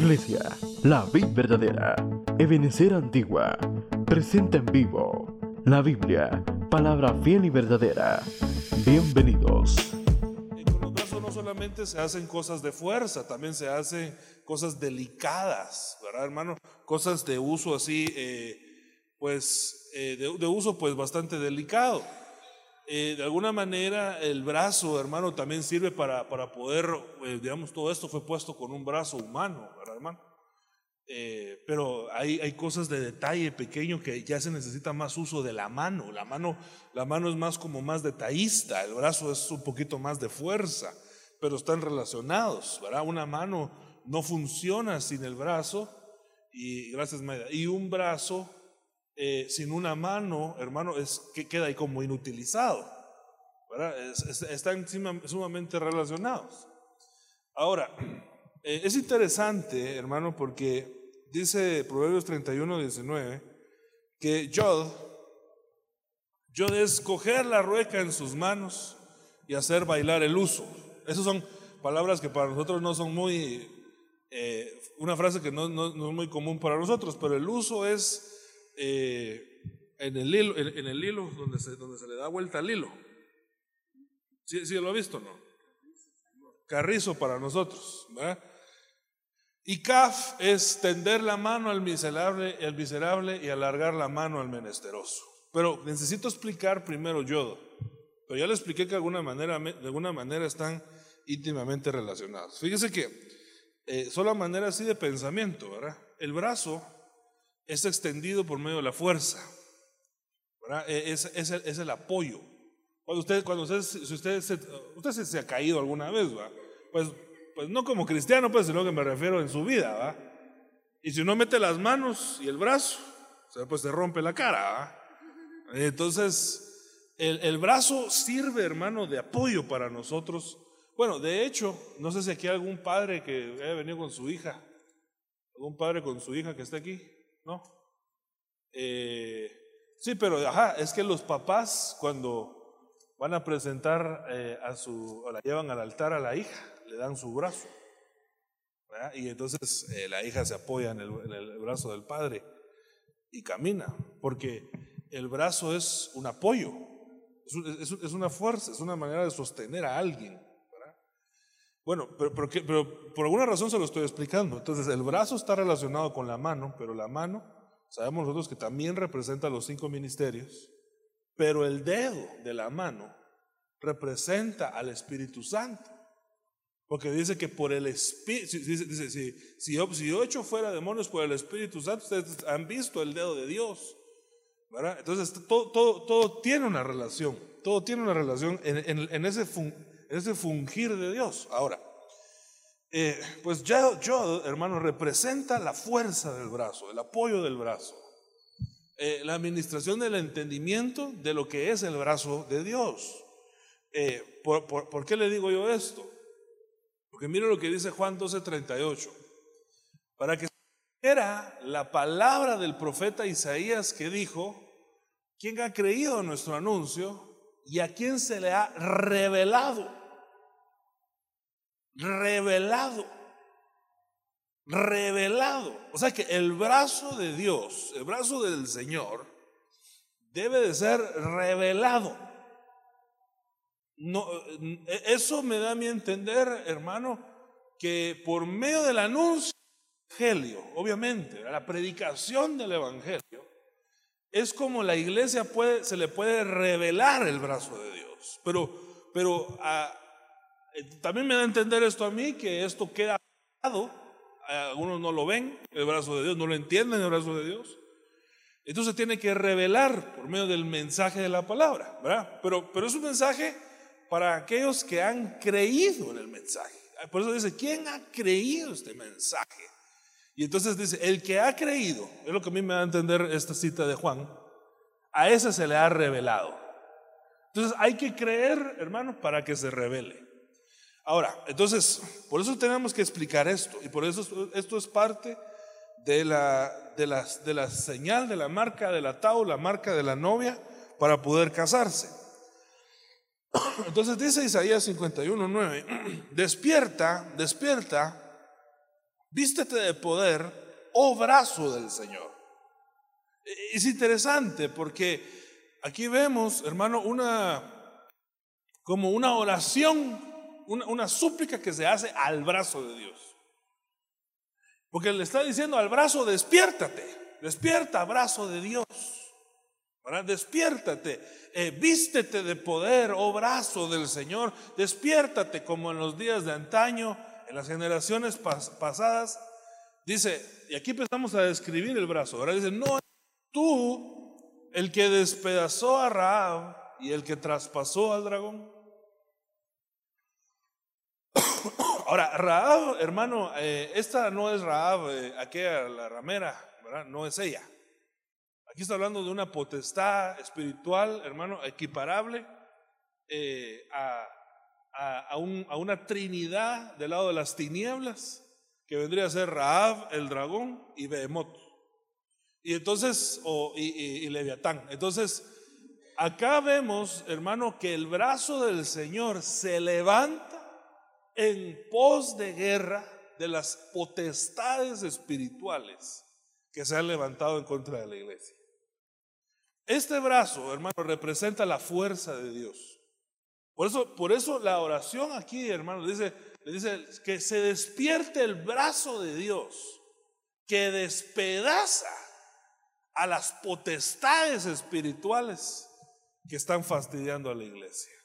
Iglesia, la vid verdadera, Ebenecer Antigua, presenta en vivo la Biblia, palabra fiel y verdadera. Bienvenidos. Y con los brazos no solamente se hacen cosas de fuerza, también se hacen cosas delicadas, ¿verdad, hermano? Cosas de uso así, eh, pues, eh, de, de uso pues bastante delicado. Eh, de alguna manera el brazo, hermano, también sirve para, para poder, eh, digamos, todo esto fue puesto con un brazo humano, ¿verdad, hermano? Eh, pero hay, hay cosas de detalle pequeño que ya se necesita más uso de la mano. La mano, la mano es más como más detallista, el brazo es un poquito más de fuerza, pero están relacionados, ¿verdad? Una mano no funciona sin el brazo y gracias Maida, y un brazo eh, sin una mano, hermano, es que queda ahí como inutilizado. Es- es- están suma- sumamente relacionados. Ahora, eh, es interesante, hermano, porque dice Proverbios 31, 19, que Yod, Yod es coger la rueca en sus manos y hacer bailar el uso. Esas son palabras que para nosotros no son muy, eh, una frase que no, no- no es muy común para nosotros, pero el uso es eh, en, el hilo, en, el hilo donde se, donde se le da vuelta al hilo. ¿Sí, lo ha visto no? Carrizo para nosotros. ¿verdad? Y kaf es tender la mano al miserable, al miserable y alargar la mano al menesteroso. Pero necesito explicar primero yodo. Pero ya le expliqué que de alguna manera, están íntimamente relacionados. Fíjese que eh, solo manera así de pensamiento, ¿verdad? El brazo es extendido por medio de la fuerza. E- Es, es el, apoyo. Cuando usted, cuando usted, si usted, se, usted se, se ha caído alguna vez, ¿va? Pues, pues no como cristiano, pues, sino que me refiero en su vida, ¿va? Y si uno mete las manos y el brazo, pues se rompe la cara, ¿va? Entonces, el, el brazo sirve, hermano, de apoyo para nosotros. Bueno, de hecho, no sé si aquí hay algún padre que haya venido con su hija, algún padre con su hija que esté aquí, ¿no? Eh, sí, pero ajá, es que los papás cuando van a presentar eh, a su, o la llevan al altar a la hija, le dan su brazo. Y entonces eh, la hija se apoya en el, brazo del padre y camina, porque el brazo es un apoyo, es una fuerza, es una manera de sostener a alguien. Bueno, pero, pero pero por alguna razón se lo estoy explicando. Entonces, el brazo está relacionado con la mano, pero la mano, sabemos nosotros que también representa los cinco ministerios, pero el dedo de la mano representa al Espíritu Santo. Porque dice que por el Espíritu, dice, dice, si, si, yo, si yo echo fuera demonios por el Espíritu Santo, ustedes han visto el dedo de Dios. ¿verdad? Entonces, todo, todo, todo tiene una relación, todo tiene una relación en, en- en ese, fun- ese fungir de Dios. Ahora, eh, pues ya yo, hermano, representa la fuerza del brazo, el apoyo del brazo, eh, la administración del entendimiento de lo que es el brazo de Dios. Eh, ¿por, qué le digo yo esto? Porque mire lo que dice Juan 12:38. Para que era la palabra del profeta Isaías que dijo, ¿quién ha creído en nuestro anuncio y a quién se le ha revelado? Revelado. Revelado. O sea que el brazo de Dios, el brazo del Señor, debe de ser revelado. No, eh, eso me da a mi entender, hermano, que por medio del anuncio evangelio, obviamente, la predicación del evangelio, es como la iglesia puede, se le puede revelar el brazo de Dios. Pero, pero eh, también me da a entender esto a mí, que esto queda dado, algunos no lo ven, el brazo de Dios, no lo entienden el brazo de Dios. Entonces tiene que revelar por medio del mensaje de la palabra, ¿verdad? Pero, pero es un mensaje para aquellos que han creído en el mensaje. Por eso dice, ¿quién ha creído este mensaje? Y entonces dice, el que ha creído, es lo que a mí me da a entender esta cita de Juan, a ese se le ha revelado. Entonces hay que creer, hermano, para que se revele. Ahora, entonces, por eso tenemos que explicar esto, y por eso esto, es parte de la, de, la, de la señal, de la marca de la tau, la marca de la novia, para poder casarse. Entonces dice Isaías 51, 9, despierta, despierta, Vístete de poder, oh brazo del Señor. E, es interesante porque aquí vemos, hermano, una como una oración, una, súplica que se hace al brazo de Dios. Porque le está diciendo al brazo, despiértate, despierta, brazo de Dios. Despiértate, eh, vístete de poder, oh brazo del Señor, despiértate como en los días de antaño, en las generaciones pasadas. Dice, y aquí empezamos a describir el brazo. Ahora dice, no, tú, el que despedazó a Raab y el que traspasó al dragón. Ahora, Raab, hermano, eh, esta no es Raab, eh, aquella la ramera, ¿verdad? No es ella. Aquí está hablando de una potestad espiritual, hermano, equiparable eh, a, a, una trinidad del lado de las tinieblas, que vendría a ser Raab, el dragón, y Behemoth. Y entonces, y, Leviatán. Entonces, acá vemos, hermano, que el brazo del Señor se levanta en pos de guerra de las potestades espirituales que se han levantado en contra de la iglesia. Este brazo, hermano, representa la fuerza de Dios. Por eso, por eso la oración aquí, hermano, dice, dice que se despierte el brazo de Dios que despedaza a las potestades espirituales que están fastidiando a la iglesia.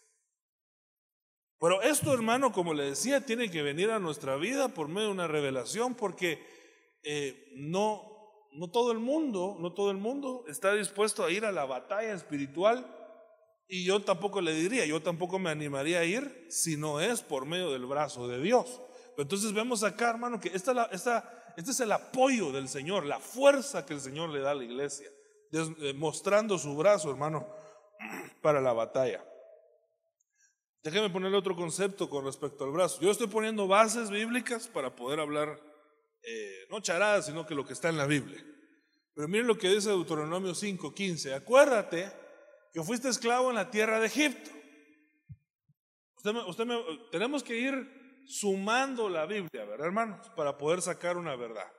Pero esto, hermano, como le decía, tiene que venir a nuestra vida por medio de una revelación, porque eh, no, no todo el mundo, no todo el mundo está dispuesto a ir a la batalla espiritual y yo tampoco le diría, yo tampoco me animaría a ir si no es por medio del brazo de Dios. entonces vemos acá, hermano, que esta, esta, este es el apoyo del Señor, la fuerza que el Señor le da a la iglesia, eh, mostrando su brazo, hermano, para la batalla. Déjeme ponerle otro concepto con respecto al brazo. Yo estoy poniendo bases bíblicas para poder hablar eh, no charadas, sino que lo que está en la Biblia. Pero miren lo que dice Deuteronomio 5:15. Acuérdate que fuiste esclavo en la tierra de Egipto. Usted tenemos que ir sumando la Biblia, ¿verdad, hermanos? Para poder sacar una verdad.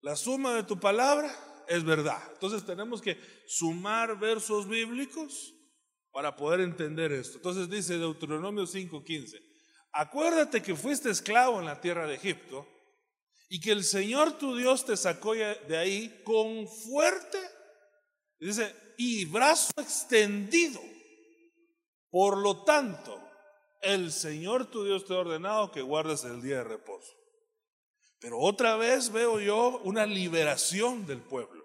La suma de tu palabra es verdad. Entonces tenemos que sumar versos bíblicos para poder entender esto. Entonces dice Deuteronomio 5:15. Acuérdate que fuiste esclavo en la tierra de Egipto y que el Señor tu Dios te sacó de ahí con fuerte, dice, y brazo extendido. Por lo tanto, el Señor tu Dios te ha ordenado que guardes el día de reposo. Pero otra vez veo yo una liberación del pueblo.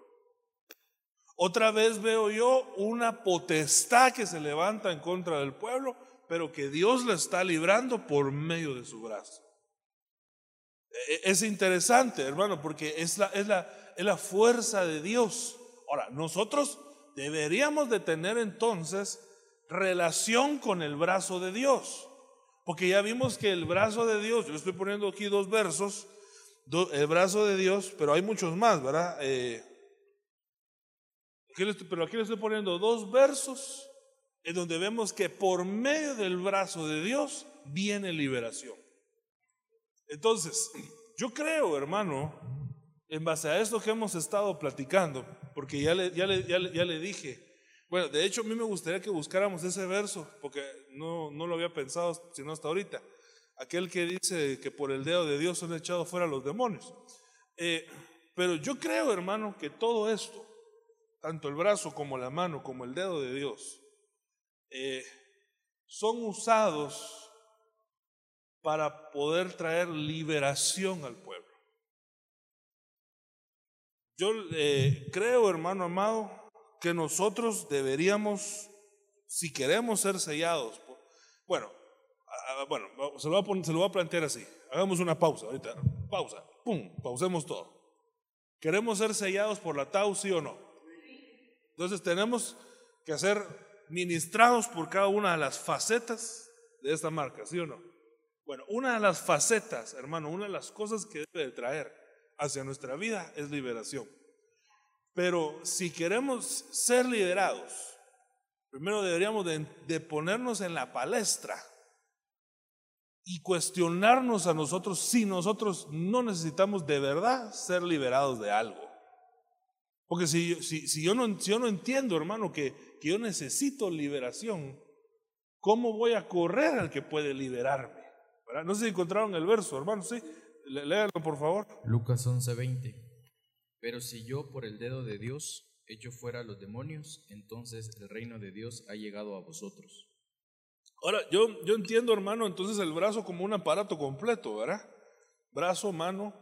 Otra vez veo yo una potestad que se levanta en contra del pueblo, pero que Dios la está librando por medio de su brazo. E, es interesante, hermano, porque es la, es la, es la fuerza de Dios. Ahora, nosotros deberíamos de tener entonces relación con el brazo de Dios. Porque ya vimos que el brazo de Dios, yo estoy poniendo aquí dos versos, el brazo de Dios, pero hay muchos más, ¿verdad? Eh, pero aquí le estoy poniendo dos versos en donde vemos que por medio del brazo de Dios viene liberación. Entonces, yo creo, hermano, en base a esto que hemos estado platicando, porque ya le, ya le, ya le, dije, bueno, de hecho a mí me gustaría que buscáramos ese verso, porque no, no lo había pensado sino hasta ahorita. Aquel que dice que por el dedo de Dios son echados fuera los demonios. Eh, pero yo creo, hermano, que todo esto, tanto el brazo como la mano, como el dedo de Dios, eh, son usados para poder traer liberación al pueblo. Yo eh, creo, hermano amado, que nosotros deberíamos, si queremos ser sellados, bueno, bueno, se lo, voy a se lo voy a plantear así. Hagamos una pausa ahorita. Pausa. Pum, pausemos todo. ¿Queremos ser sellados por la Tau, sí o no? Entonces tenemos que ser ministrados por cada una de las facetas de esta marca, ¿sí o no? Bueno, una de las facetas, hermano, una de las cosas que debe traer hacia nuestra vida es liberación. Pero si queremos ser liderados, primero deberíamos de, ponernos en la palestra y cuestionarnos a nosotros si nosotros no necesitamos de verdad ser liberados de algo. Porque si, si, si yo, no, si yo no entiendo, hermano, que, que yo necesito liberación, ¿cómo voy a correr al que puede liberarme? No sé si encontraron el verso, hermano, sí. Léalo, por favor. Lucas 11:20. Pero si yo por el dedo de Dios echo fuera a los demonios, entonces el reino de Dios ha llegado a vosotros. Ahora, yo, yo entiendo, hermano, entonces el brazo como un aparato completo, ¿verdad? Brazo, mano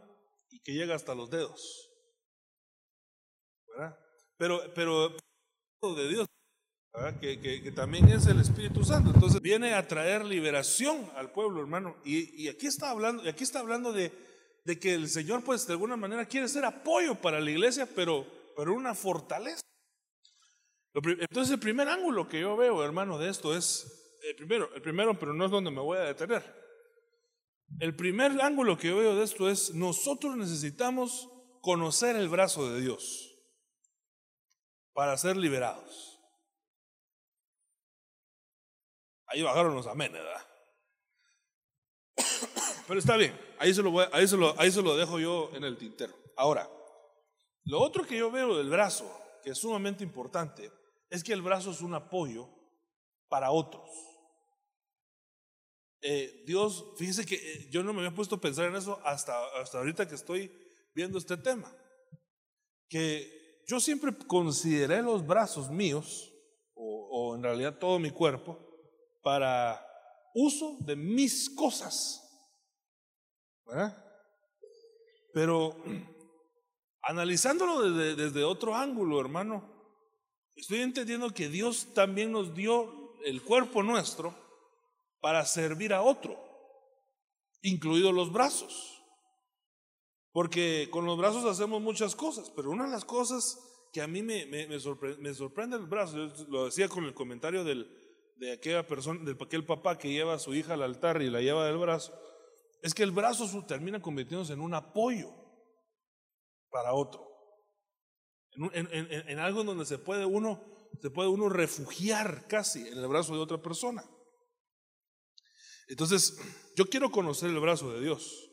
y que llega hasta los dedos. ¿Verdad? Pero, pero de Dios, Que, que, también es el Espíritu Santo. Entonces viene a traer liberación al pueblo, hermano. Y, y aquí está hablando, aquí está hablando de, de, que el Señor, pues, de alguna manera quiere ser apoyo para la iglesia, pero, pero una fortaleza. Entonces, el primer ángulo que yo veo, hermano, de esto es el primero, el primero, pero no es donde me voy a detener. El primer ángulo que veo de esto es, nosotros necesitamos conocer el brazo de Dios para ser liberados. Ahí bajaron los amén, ¿verdad? Pero está bien, ahí se, lo ahí, se lo, ahí se lo dejo yo en el tintero. Ahora, lo otro que yo veo del brazo, que es sumamente importante, es que el brazo es un apoyo para otros. Eh, Dios, fíjese que eh, yo no me había puesto a pensar en eso hasta, hasta ahorita que estoy viendo este tema. Que yo siempre consideré los brazos míos, o, en realidad todo mi cuerpo, para uso de mis cosas. Pero analizándolo desde, otro ángulo, hermano, estoy entendiendo que Dios también nos dio el cuerpo nuestro para servir a otro, incluidos los brazos. Porque con los brazos hacemos muchas cosas, pero una de las cosas que a mí me, me, sorprende, el brazo, yo lo decía con el comentario del, de aquella persona, de aquel papá que lleva a su hija al altar y la lleva del brazo, es que el brazo termina convirtiéndose en un apoyo para otro. En, en, en, algo donde se puede uno, se puede uno refugiar casi en el brazo de otra persona. Entonces, yo quiero conocer el brazo de Dios.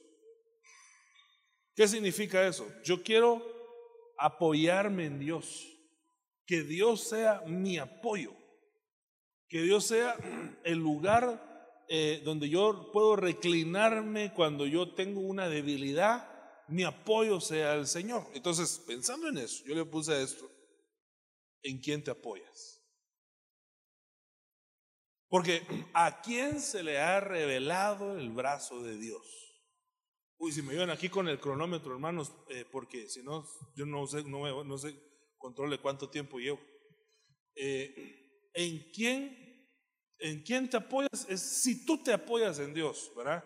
¿Qué significa eso? Yo quiero apoyarme en Dios. Que Dios sea mi apoyo. Que Dios sea el lugar eh, donde yo puedo reclinarme cuando yo tengo una debilidad. Mi apoyo sea el Señor. Entonces, pensando en eso, yo le puse esto. ¿En quién te apoyas? Porque ¿a quién se le ha revelado el brazo de Dios? Uy, si me llevan aquí con el cronómetro, hermanos, eh, porque si no, yo no sé, no, no sé, controle cuánto tiempo llevo. Eh, ¿En quién ¿En quién te apoyas? Es si tú te apoyas en Dios, ¿verdad?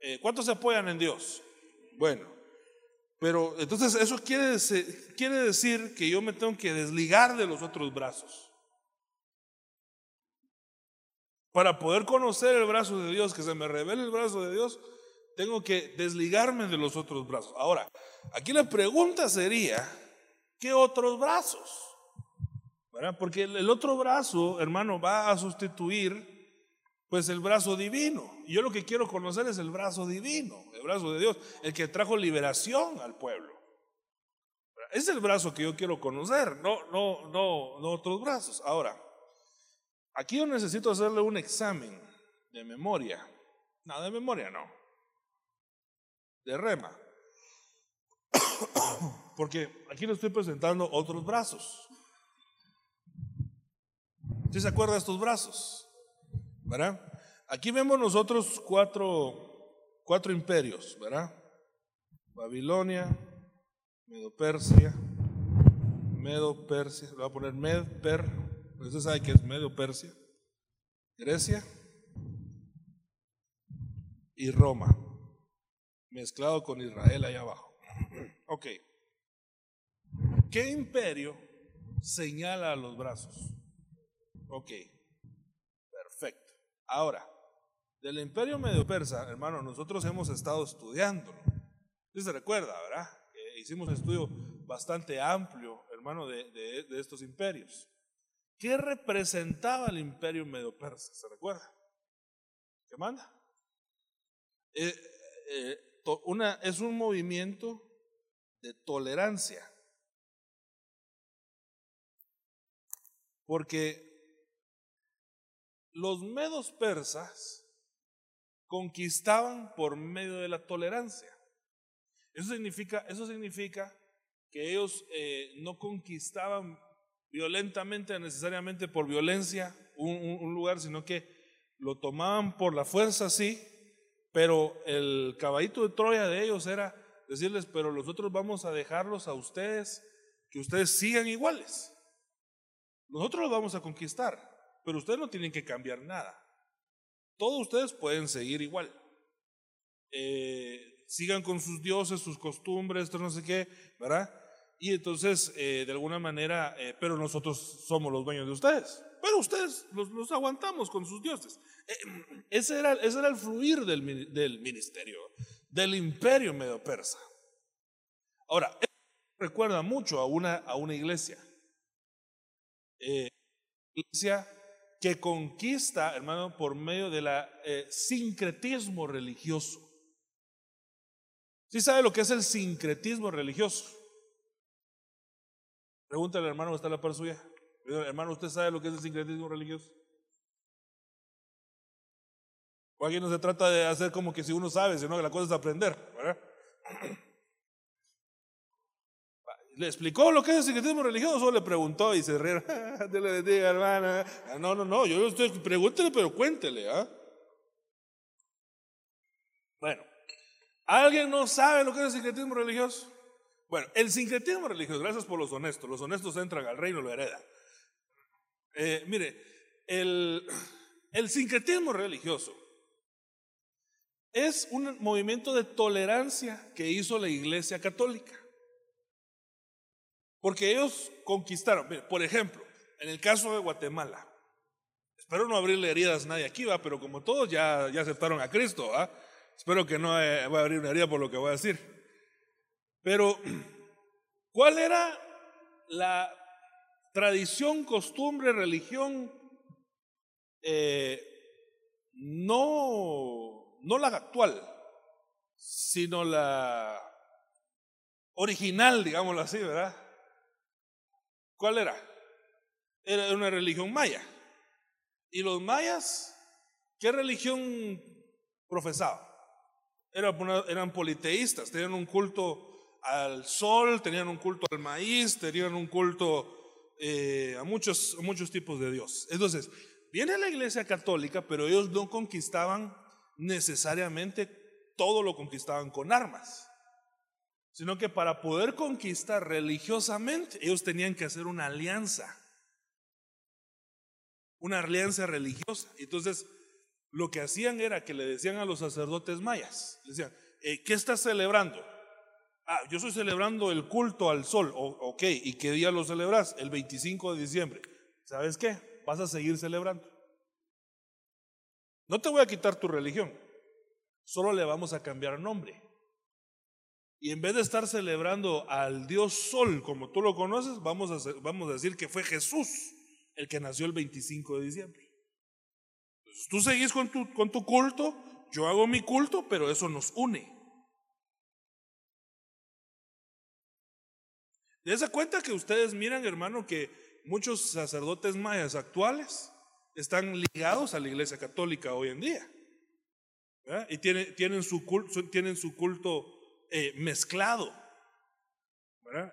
Eh, ¿Cuántos se apoyan en Dios? Bueno, pero entonces eso quiere decir que yo me tengo que desligar de los otros brazos. Para poder conocer el brazo de Dios, que se me revele el brazo de Dios, tengo que desligarme de los otros brazos. Ahora, aquí la pregunta sería, ¿qué otros brazos? Porque el otro brazo, hermano, va a sustituir pues el brazo divino. Y yo lo que quiero conocer es el brazo divino, el brazo de Dios, el que trajo liberación al pueblo. Es el brazo que yo quiero conocer, no, no, no, no otros brazos. Ahora, Aquí yo necesito hacerle un examen de memoria. No, de memoria no. De rema. Porque aquí le estoy presentando otros brazos. ¿Sí se acuerda de estos brazos? ¿Verdad? Aquí vemos nosotros cuatro, cuatro imperios, ¿verdad? Babilonia, Medo Persia, Medo Persia, le voy a poner Med, Per, usted sabe que es medio Persia, Grecia y Roma, mezclado con Israel ahí abajo. Ok. ¿Qué imperio señala a los brazos? Ok. Perfecto. Ahora, del imperio medio persa, hermano, nosotros hemos estado estudiándolo. Usted se recuerda, ¿verdad? hicimos un estudio bastante amplio, hermano, de, de estos imperios. ¿Qué representaba el imperio medo persa? ¿Se recuerda? ¿Qué manda? eh, eh, una, es un movimiento de tolerancia. Porque los medos persas conquistaban por medio de la tolerancia. Eso significa, eso significa que ellos eh, no conquistaban violentamente, necesariamente por violencia, un, lugar, sino que lo tomaban por la fuerza, sí, pero el caballito de Troya de ellos era decirles, pero nosotros vamos a dejarlos a ustedes, que ustedes sigan iguales. Nosotros los vamos a conquistar, pero ustedes no tienen que cambiar nada. Todos ustedes pueden seguir igual. Eh, sigan con sus dioses, sus costumbres, esto no sé qué, ¿verdad? Y entonces, eh, de alguna manera, eh, pero nosotros somos los dueños de ustedes. Pero ustedes los, aguantamos con sus dioses. ese, era, ese era el fluir del, ministerio, del imperio medio persa. Ahora, recuerda mucho a una, a una iglesia. Eh, que conquista, hermano, por medio del eh, sincretismo religioso. ¿Sí sabe lo que es el sincretismo religioso? Pregúntale, hermano, ¿está la par suya? Hermano, ¿usted sabe lo que es el sincretismo religioso? O aquí no se trata de hacer como que si uno sabe, sino que la cosa es aprender, ¿verdad? ¿Le explicó lo que es el secretismo religioso le preguntó y se rieron? Le hermana. No, no, no, yo estoy, pregúntele, pero cuéntele, ¿ah? Bueno, ¿alguien no sabe lo que es el sincretismo religioso? Bueno, el sincretismo religioso, gracias por los honestos, los honestos entran al reino lo heredan. Eh, mire, el, el sincretismo religioso es un movimiento de tolerancia que hizo la Iglesia Católica. Porque ellos conquistaron, por ejemplo, en el caso de Guatemala, espero no abrirle heridas a nadie aquí, va, pero como todos ya, ya aceptaron a Cristo, espero que no eh, voy a abrir una herida por lo que voy a decir. Pero, ¿cuál era la tradición, costumbre, religión? Eh, no, no la actual, sino la original, digámoslo así, ¿verdad? ¿Cuál era? Era una religión maya. ¿Y los mayas qué religión profesaban? eran politeístas, tenían un culto al sol, tenían un culto al maíz, tenían un culto eh, a, muchos, muchos tipos de Dios. Entonces, viene la iglesia católica, pero ellos no conquistaban necesariamente todo lo conquistaban con armas sino que para poder conquistar religiosamente, ellos tenían que hacer una alianza, una alianza religiosa. Entonces, lo que hacían era que le decían a los sacerdotes mayas, decían, eh, ¿qué estás celebrando? Ah, yo estoy celebrando el culto al sol. ok, ¿y qué día lo celebras? El 25 de diciembre. ¿Sabes qué? Vas a seguir celebrando. No te voy a quitar tu religión, solo le vamos a cambiar nombre. Y en vez de estar celebrando al Dios Sol como tú lo conoces, vamos a, vamos a decir que fue Jesús el que nació el 25 de diciembre. tú seguís con tu, con tu culto, yo hago mi culto, pero eso nos une. Dese cuenta que ustedes miran, hermano, que muchos sacerdotes mayas actuales están ligados a la iglesia católica hoy en día. Y tienen, tienen, su culto, tienen su culto eh, mezclado.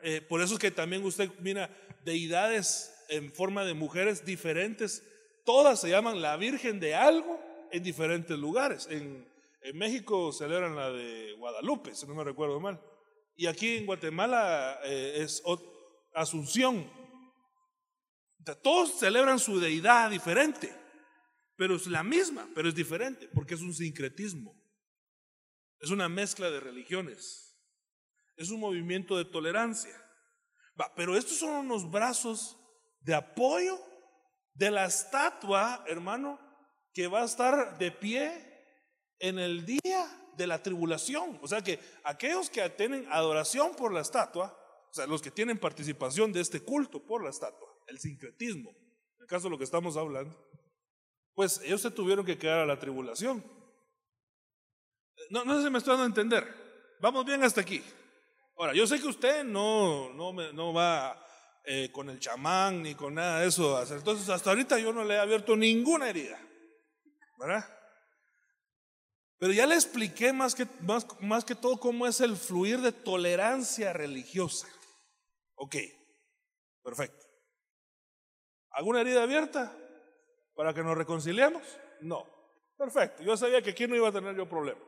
Eh, por eso es que también usted mira deidades en forma de mujeres diferentes, todas se llaman la Virgen de algo en diferentes lugares. En, en México celebran la de Guadalupe, si no me recuerdo mal. Y aquí en Guatemala eh, es Asunción. Todos celebran su deidad diferente, pero es la misma, pero es diferente, porque es un sincretismo. Es una mezcla de religiones. Es un movimiento de tolerancia. pero estos son unos brazos de apoyo de la estatua, hermano, que va a estar de pie en el día de la tribulación. O sea que aquellos que tienen adoración por la estatua, o sea, los que tienen participación de este culto por la estatua, el sincretismo, en el caso de lo que estamos hablando, pues ellos se tuvieron que quedar a la tribulación. No, no sé si me estoy dando a entender. Vamos bien hasta aquí. Ahora, yo sé que usted no, no, va eh, con el chamán ni con nada de eso. Entonces, hasta ahorita yo no le he abierto ninguna herida. ¿Verdad? Pero ya le expliqué más que, más, más que todo cómo es el fluir de tolerancia religiosa. Ok, perfecto. ¿Alguna herida abierta para que nos reconciliemos? No. Perfecto. Yo sabía que aquí no iba a tener yo problema.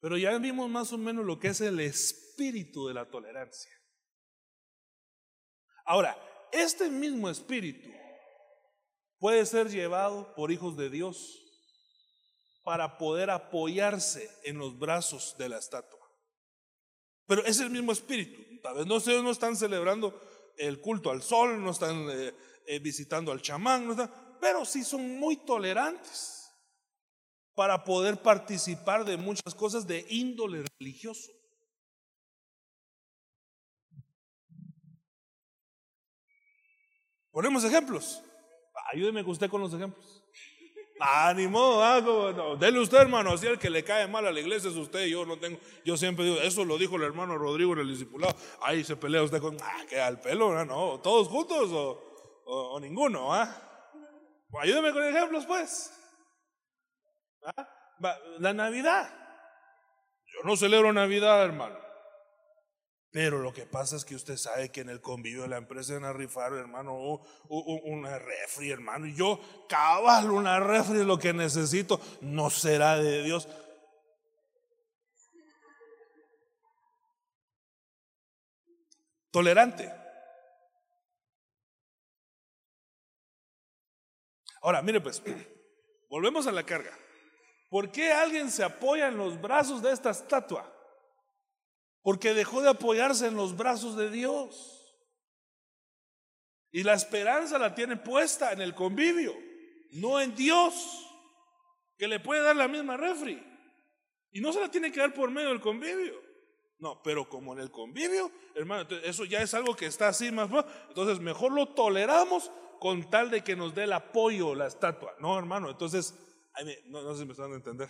Pero ya vimos más o menos lo que es el espíritu de la tolerancia. Ahora, este mismo espíritu puede ser llevado por hijos de Dios para poder apoyarse en los brazos de la estatua. Pero es el mismo espíritu. Tal vez no, no están celebrando el culto al sol, no están eh, eh, visitando al chamán, no están, pero sí son muy tolerantes para poder participar de muchas cosas de índole religioso. Ponemos ejemplos. Ayúdeme usted con los ejemplos. Ánimo, ah, no, usted, hermano. Si el que le cae mal a la iglesia es usted. Yo no tengo, yo siempre digo, eso lo dijo el hermano Rodrigo en el discipulado. Ahí se pelea usted con, ah, que al pelo, no, todos juntos o, ninguno, ah. Ayúdeme con ejemplos, pues. ¿Ah? La Navidad. Yo no celebro Navidad, hermano. Pero lo que pasa es que usted sabe que en el convivio de la empresa van a rifar, hermano, una refri, hermano. Y yo, cabal, una refri es lo que necesito. No será de Dios. Tolerante. Ahora, mire pues, volvemos a la carga. ¿Por qué alguien se apoya en los brazos de esta estatua? Porque dejó de apoyarse en los brazos de Dios. Y la esperanza la tiene puesta en el convivio, no en Dios, que le puede dar la misma refri. Y no se la tiene que dar por medio del convivio. No, pero como en el convivio, hermano, eso ya es algo que está así más. Entonces, mejor lo toleramos con tal de que nos dé el apoyo la estatua. No, hermano, entonces no, no sé si me están a entender.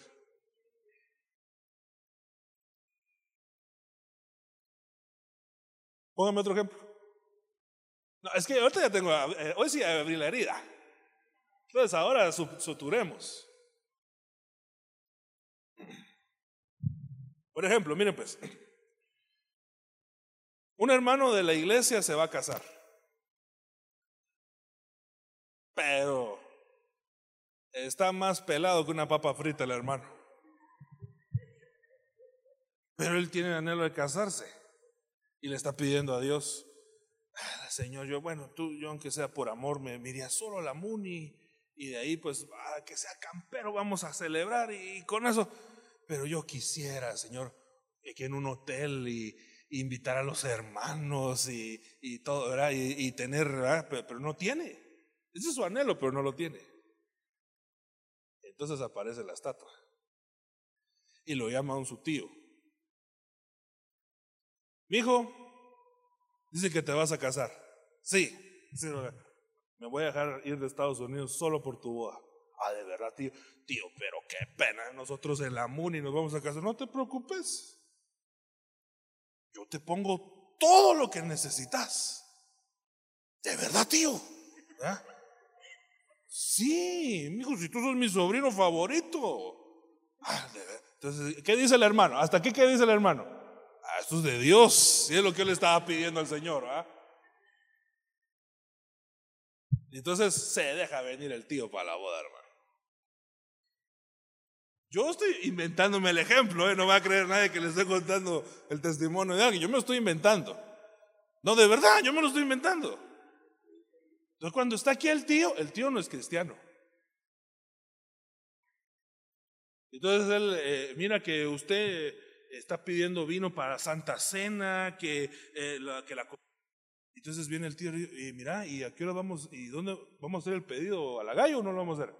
Póngame otro ejemplo. No, es que ahorita ya tengo, eh, hoy sí abrí la herida. Entonces ahora suturemos. Por ejemplo, miren pues, un hermano de la iglesia se va a casar, pero Está más pelado que una papa frita el hermano. Pero él tiene el anhelo de casarse y le está pidiendo a Dios, ah, Señor, yo, bueno, tú, yo aunque sea por amor, me, iría solo a la Muni y de ahí pues, que sea campero, vamos a celebrar y, con eso. Pero yo quisiera, Señor, que en un hotel y, invitar a los hermanos y, todo, ¿verdad? Y, tener, pero no tiene. Ese es su anhelo, pero no lo tiene. Entonces aparece la estatua. Y lo llama a un su tío. Mi hijo, dice que te vas a casar. Sí, me voy a dejar ir de Estados Unidos solo por tu boda. Ah, de verdad, tío. Tío, pero qué pena. Nosotros en la MUNI nos vamos a casar. No te preocupes. Yo te pongo todo lo que necesitas. De verdad, tío. ¿Ah? Sí, hijo, si tú sos mi sobrino favorito. Ah, entonces, ¿qué dice el hermano? ¿Hasta aquí qué dice el hermano? Ah, esto es de Dios, si es lo que él estaba pidiendo al Señor. ¿ah? Y entonces se deja venir el tío para la boda, hermano. Yo estoy inventándome el ejemplo, ¿eh? no va a creer nadie que le esté contando el testimonio de alguien. Yo me lo estoy inventando. No, de verdad, yo me lo estoy inventando. Entonces cuando está aquí el tío, el tío no es cristiano. Entonces él, eh, mira que usted está pidiendo vino para Santa Cena, que, eh, la, que la... Entonces viene el tío y mira, ¿y a qué hora vamos? ¿Y dónde vamos a hacer el pedido? ¿A la gallo o no lo vamos a hacer?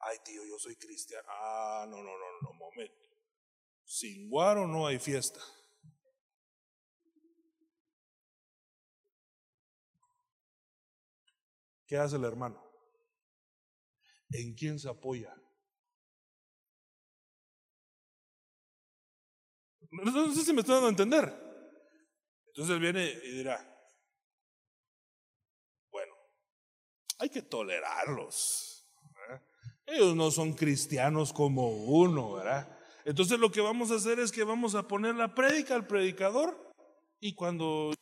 Ay, tío, yo soy cristiano. Ah, no, no, no, no, momento. Sin guaro no hay fiesta. ¿Qué hace el hermano? ¿En quién se apoya? No, sé si me estoy dando a entender. Entonces viene y dirá, bueno, hay que tolerarlos. Ellos no son cristianos como uno, ¿verdad? Entonces lo que vamos a hacer es que vamos a poner la prédica al predicador y cuando,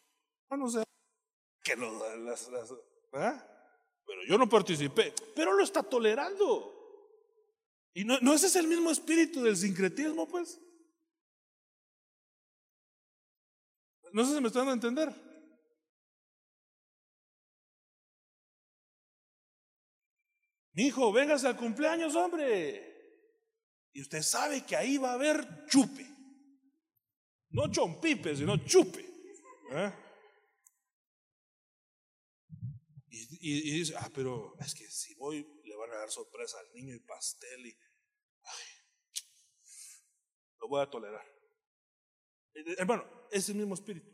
bueno, o que lo, las, las-. Pero yo no participé, pero lo está tolerando. Y no, no ese es el mismo espíritu del sincretismo, pues. No sé si me están dando a entender. Mi hijo, véngase al cumpleaños, hombre. Y usted sabe que ahí va a haber chupe. No chompipe, sino chupe. ¿eh? Y, dice, ah, pero es que si voy le van a dar sorpresa al niño y pastel y lo voy a tolerar. Eh, eh, Hermano, es el mismo espíritu.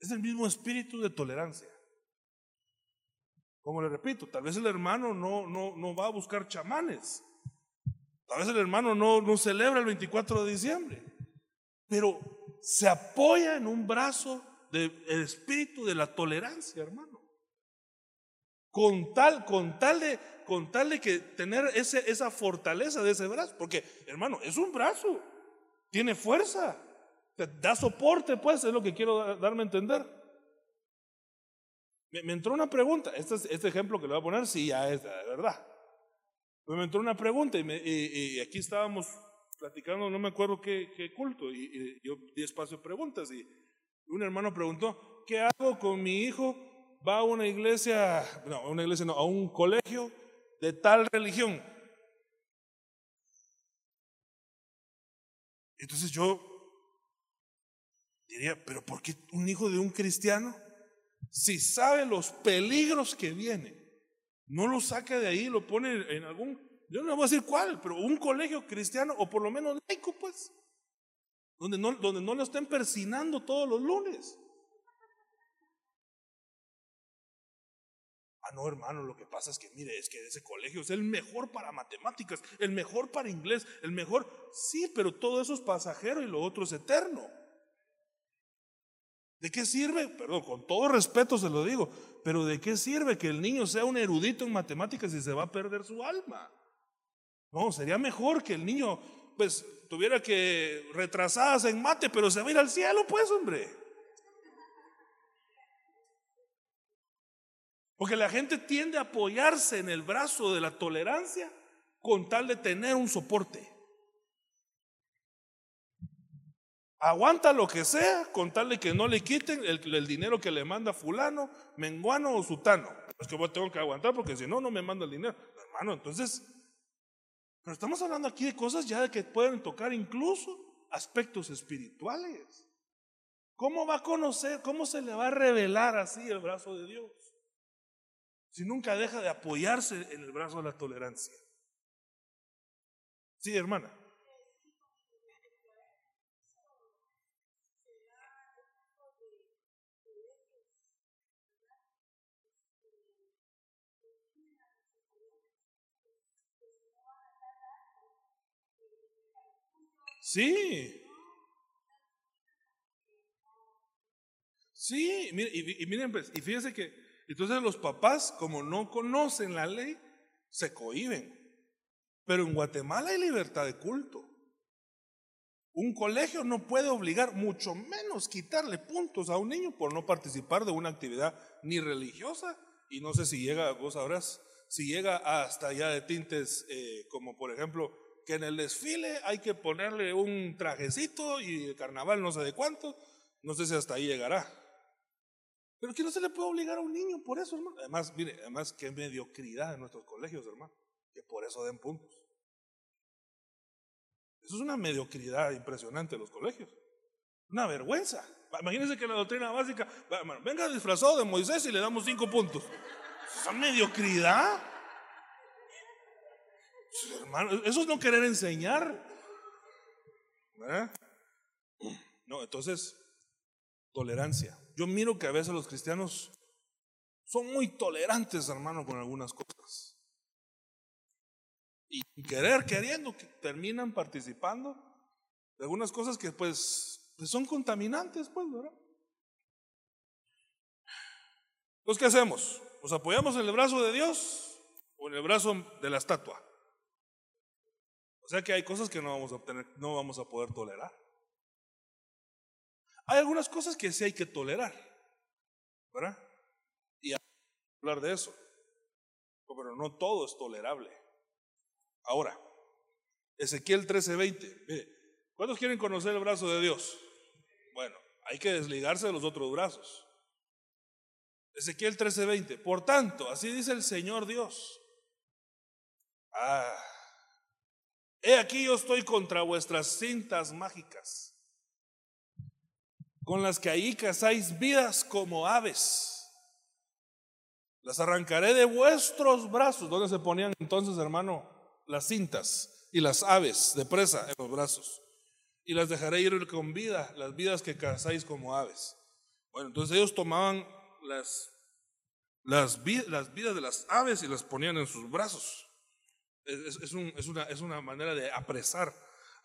Es el mismo espíritu de tolerancia. Como le repito, tal vez el hermano no, no, no va a buscar chamanes. Tal vez el hermano no, no celebra el 24 de diciembre. Pero se apoya en un brazo del espíritu de la tolerancia, hermano. Con tal, con tal de, con tal de que tener ese, esa fortaleza de ese brazo. Porque, hermano, es un brazo. Tiene fuerza. Da soporte, pues, es lo que quiero da- darme a entender. Me, entró una pregunta. Este, es- este ejemplo que le voy a poner, sí, ya es de verdad. Me entró una pregunta y, me- y- aquí estábamos platicando, no me acuerdo qué, qué culto, y, y yo di espacio a preguntas y un hermano preguntó, ¿qué hago con mi hijo? Va a una iglesia, no, a una iglesia no, a un colegio de tal religión. Entonces yo diría, pero ¿por qué un hijo de un cristiano? Si sabe los peligros que vienen, no lo saca de ahí, lo pone en algún, yo no voy a decir cuál, pero un colegio cristiano o por lo menos laico, pues, donde no, donde no lo estén persinando todos los lunes. Ah, no, hermano, lo que pasa es que, mire, es que ese colegio es el mejor para matemáticas, el mejor para inglés, el mejor, sí, pero todo eso es pasajero y lo otro es eterno. ¿De qué sirve? Perdón, con todo respeto se lo digo, pero ¿de qué sirve que el niño sea un erudito en matemáticas y se va a perder su alma? No, sería mejor que el niño, pues, tuviera que retrasarse en mate, pero se va a ir al cielo, pues, hombre. Porque la gente tiende a apoyarse en el brazo de la tolerancia con tal de tener un soporte. Aguanta lo que sea con tal de que no le quiten el, dinero que le manda fulano, menguano o sutano. Es que yo tengo que aguantar porque si no, no me manda el dinero. Hermano, entonces, pero estamos hablando aquí de cosas ya que pueden tocar incluso aspectos espirituales. ¿Cómo va a conocer, cómo se le va a revelar así el brazo de Dios? Si nunca deja de apoyarse en el brazo de la tolerancia. Sí, hermana. Sí. Sí, y miren, pues, y fíjense que entonces los papás, como no conocen la ley, se cohiben. Pero en Guatemala hay libertad de culto. Un colegio no puede obligar, mucho menos quitarle puntos a un niño por no participar de una actividad ni religiosa. Y no sé si llega, vos sabrás, si llega hasta allá de tintes, eh, como por ejemplo, que en el desfile hay que ponerle un trajecito y el carnaval no sé de cuánto. No sé si hasta ahí llegará. Pero que no se le puede obligar a un niño por eso, hermano. Además, mire, además qué mediocridad en nuestros colegios, hermano, que por eso den puntos. Eso es una mediocridad impresionante en los colegios. Una vergüenza. Imagínense que la doctrina básica, hermano, venga disfrazado de Moisés y le damos cinco puntos. Esa mediocridad. Hermano, eso es no querer enseñar. ¿Verdad? No, entonces, tolerancia. Yo miro que a veces los cristianos son muy tolerantes, hermano, con algunas cosas. Y querer, queriendo, que terminan participando de algunas cosas que pues, pues son contaminantes, pues, ¿verdad? Entonces, ¿qué hacemos? ¿Nos apoyamos en el brazo de Dios o en el brazo de la estatua? O sea que hay cosas que no vamos a obtener, no vamos a poder tolerar. Hay algunas cosas que sí hay que tolerar, ¿verdad? Y hablar de eso. Pero no todo es tolerable. Ahora, Ezequiel 13:20. ¿Cuántos quieren conocer el brazo de Dios? Bueno, hay que desligarse de los otros brazos. Ezequiel 13:20. Por tanto, así dice el Señor Dios. Ah, he aquí yo estoy contra vuestras cintas mágicas, con las que ahí cazáis vidas como aves. Las arrancaré de vuestros brazos. ¿Dónde se ponían entonces, hermano, las cintas y las aves de presa en los brazos? Y las dejaré ir con vida, las vidas que cazáis como aves. Bueno, entonces ellos tomaban las, las, vidas de las aves y las ponían en sus brazos. Es, una, es una manera de apresar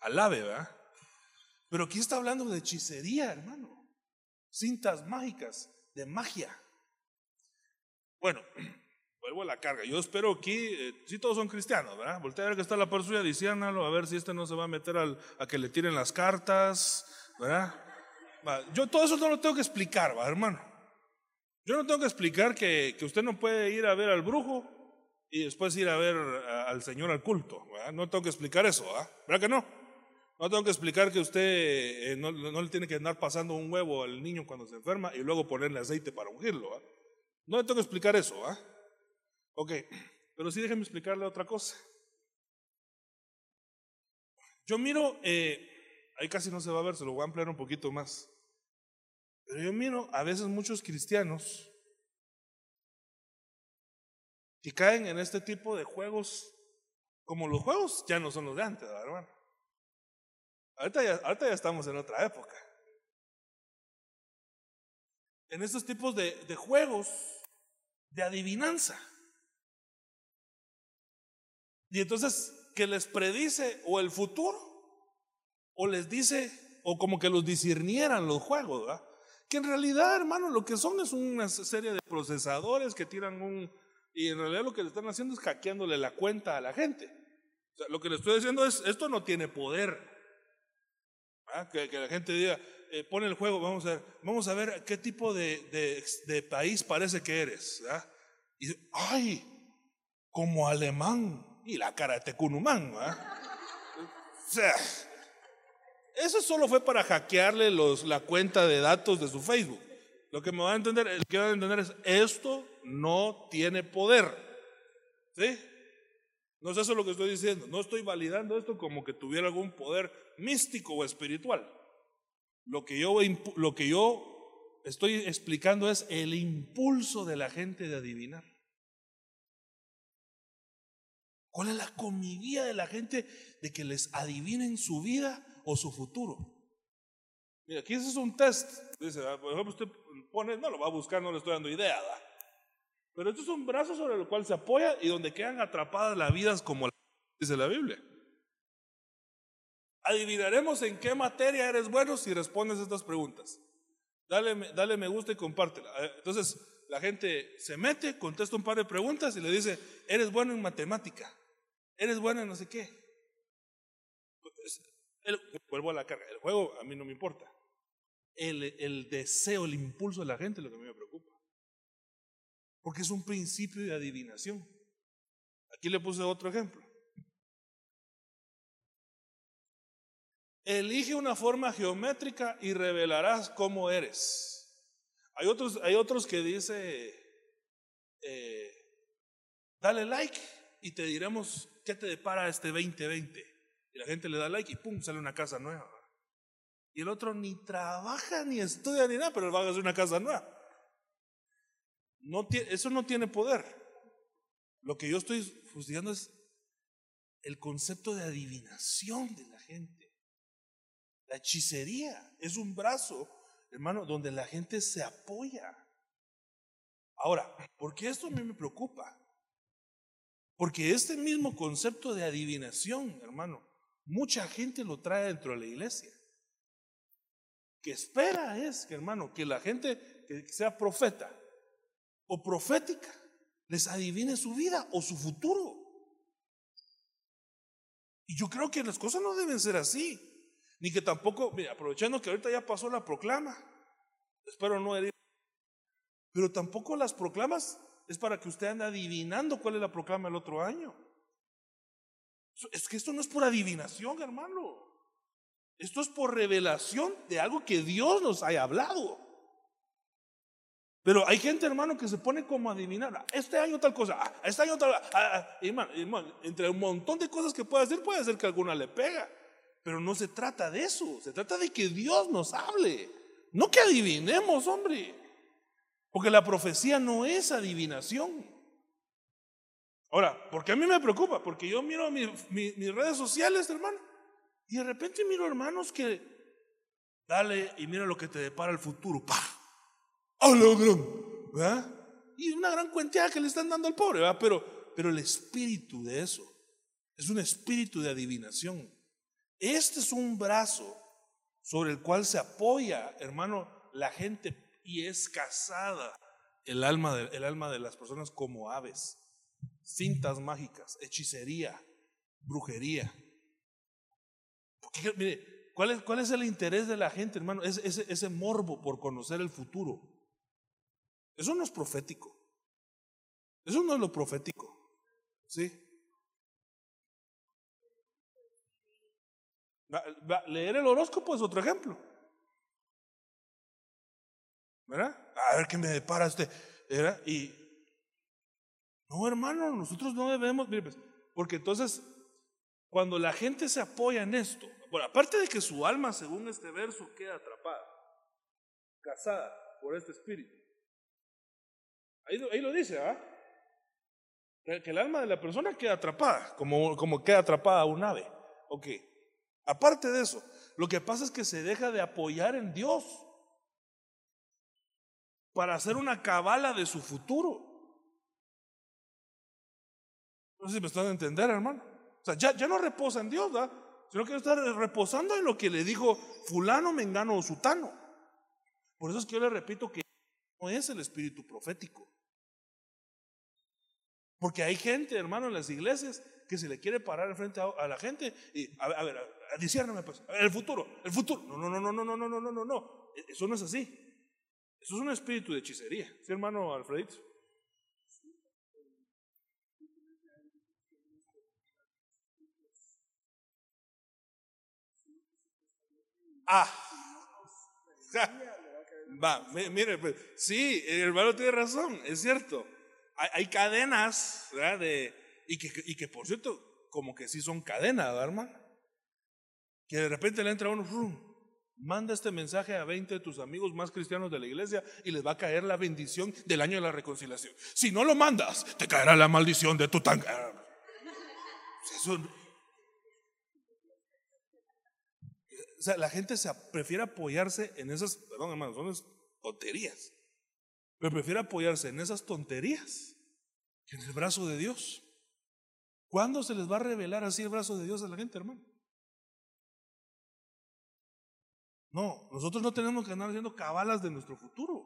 al ave, ¿verdad? Pero aquí está hablando de hechicería, hermano. Cintas mágicas, de magia. Bueno, vuelvo a la carga. Yo espero aquí, eh, si todos son cristianos, ¿verdad? Voltea a ver que está la par suya, a ver si este no se va a meter al, a que le tiren las cartas, ¿verdad? yo todo eso no lo tengo que explicar, ¿va, hermano? Yo no tengo que explicar que, que, usted no puede ir a ver al brujo y después ir a ver al Señor al culto, ¿verdad? No tengo que explicar eso. ¿Verdad que no? No tengo que explicar que usted eh, no, le tiene que andar pasando un huevo al niño cuando se enferma y luego ponerle aceite para ungirlo, ¿verdad? No le tengo que explicar eso, ¿ah? Ok, pero sí déjenme explicarle otra cosa. Yo miro, eh, ahí casi no se va a ver, se lo voy a ampliar un poquito más. Pero yo miro a veces muchos cristianos que caen en este tipo de juegos, como los juegos ya no son los de antes, ¿verdad, hermano? Ahorita ya, estamos en otra época. En estos tipos de, juegos, de adivinanza. Y entonces que les predice o el futuro, o les dice, o como que los discernieran los juegos, ¿verdad? Que en realidad, hermano, lo que son es una serie de procesadores que tiran un... Y en realidad lo que le están haciendo es hackeándole la cuenta a la gente. Lo que le estoy diciendo es, esto no tiene poder. Que, que, la gente diga, eh, pone el juego, vamos a ver, vamos a ver qué tipo de, país parece que eres. Y dice, ay, como alemán. Y la cara de Tecunumán. O sea, eso solo fue para hackearle la cuenta de datos de su Facebook. Lo que me va a entender, el que va a entender es, esto no tiene poder. ¿Sí? No es eso lo que estoy diciendo. No estoy validando esto como que tuviera algún poder místico o espiritual. Lo que yo, lo que yo estoy explicando es el impulso de la gente de adivinar. ¿Cuál es la comidía de la gente de que les adivinen su vida o su futuro? Mira, aquí ese es un test. Dice, ah, por ejemplo, usted pone, no lo va a buscar, no le estoy dando idea. Pero esto es un brazo sobre el cual se apoya y donde quedan atrapadas las vidas como dice la Biblia. Adivinaremos en qué materia eres bueno si respondes estas preguntas. Dale, dale me gusta y compártela. Entonces, la gente se mete, contesta un par de preguntas y le dice, eres bueno en matemática, eres bueno en no sé qué. vuelvo a la carga, el juego a mí no me importa. El, el deseo, el impulso de la gente es lo que a mí me preocupa. Porque es un principio de adivinación. Aquí le puse otro ejemplo. Elige una forma geométrica y revelarás cómo eres. Hay otros, hay otros que dice, eh, dale like y te diremos qué te depara este 2020. Y la gente le da like y pum, sale una casa nueva. Y el otro ni trabaja, ni estudia, ni nada, pero va a hacer una casa nueva. Eso no tiene poder. Lo que yo estoy fusilando es el concepto de adivinación de la gente. La hechicería es un brazo, hermano, donde la gente se apoya. Ahora, ¿por qué esto a mí me preocupa? Porque este mismo concepto de adivinación, hermano, mucha gente lo trae dentro de la iglesia. Que espera es, hermano, que la gente que sea profeta o profética les adivine su vida o su futuro. Y yo creo que las cosas no deben ser así. Ni que tampoco, mira, aprovechando que ahorita ya pasó la proclama, espero no herir, pero tampoco las proclamas es para que usted ande adivinando cuál es la proclama el otro año. Es que esto no es por adivinación, hermano. Esto es por revelación de algo que Dios nos haya hablado. Pero hay gente, hermano, que se pone como a adivinar. Este año tal cosa, ah, este año tal. Ah, ah, hermano, entre un montón de cosas que puede hacer, puede ser que alguna le pega. Pero no se trata de eso. Se trata de que Dios nos hable. No que adivinemos, hombre. Porque la profecía no es adivinación. Ahora, porque a mí me preocupa, porque yo miro mis redes sociales, hermano, y de repente miro hermanos que, dale y mira lo que te depara el futuro. ¡Pah! Y una gran cuantía que le están dando al pobre. Pero, pero el espíritu de eso es un espíritu de adivinación. Este es un brazo sobre el cual se apoya, hermano, la gente y es casada el alma de, alma de las personas como aves cintas mágicas, hechicería, brujería. Porque, mire, ¿cuál es, ¿cuál es, el interés de la gente, hermano? Es, ese morbo por conocer el futuro. Eso no es profético. Eso no es lo profético. ¿Sí? Leer el horóscopo es otro ejemplo. ¿Verdad? A ver qué me depara este. ¿verdad? Y no, hermano, nosotros no debemos, pues, porque entonces, cuando la gente se apoya en esto, bueno, aparte de que su alma, según este verso, queda atrapada, casada por este espíritu. Ahí, lo dice, ¿ah? Que el alma de la persona queda atrapada, como, como queda atrapada un ave. Ok. Aparte de eso, lo que pasa es que se deja de apoyar en Dios para hacer una cabala de su futuro. No sé si me están a entender, hermano. O sea, ya, ya no reposa en Dios, ¿verdad? Sino que está reposando en lo que le dijo fulano, mengano o sutano. Por eso es que yo le repito que no es el espíritu profético. Porque hay gente, hermano, en las iglesias que se le quiere parar frente a, la gente y, a, ver, a, pues, el futuro, el futuro. No, no, no, no, no, no, no, no, no, no. Eso no es así. Eso es un espíritu de hechicería. ¿Sí, hermano Alfredito? Ah. Va, mire, pues, sí, el hermano tiene razón, es cierto. Hay, cadenas, ¿verdad? De, y, que, y que por cierto, como que sí son cadenas, ¿verdad, hermano? Que de repente le entra uno, manda este mensaje a 20 de tus amigos más cristianos de la iglesia y les va a caer la bendición del año de la reconciliación. Si no lo mandas, te caerá la maldición de tu tanga. O sea, la gente se, prefiere apoyarse en esas, perdón hermano, son esas tonterías. Pero prefiere apoyarse en esas tonterías que en el brazo de Dios. ¿Cuándo se les va a revelar así el brazo de Dios a la gente, hermano? No, nosotros no tenemos que andar haciendo cabalas de nuestro futuro.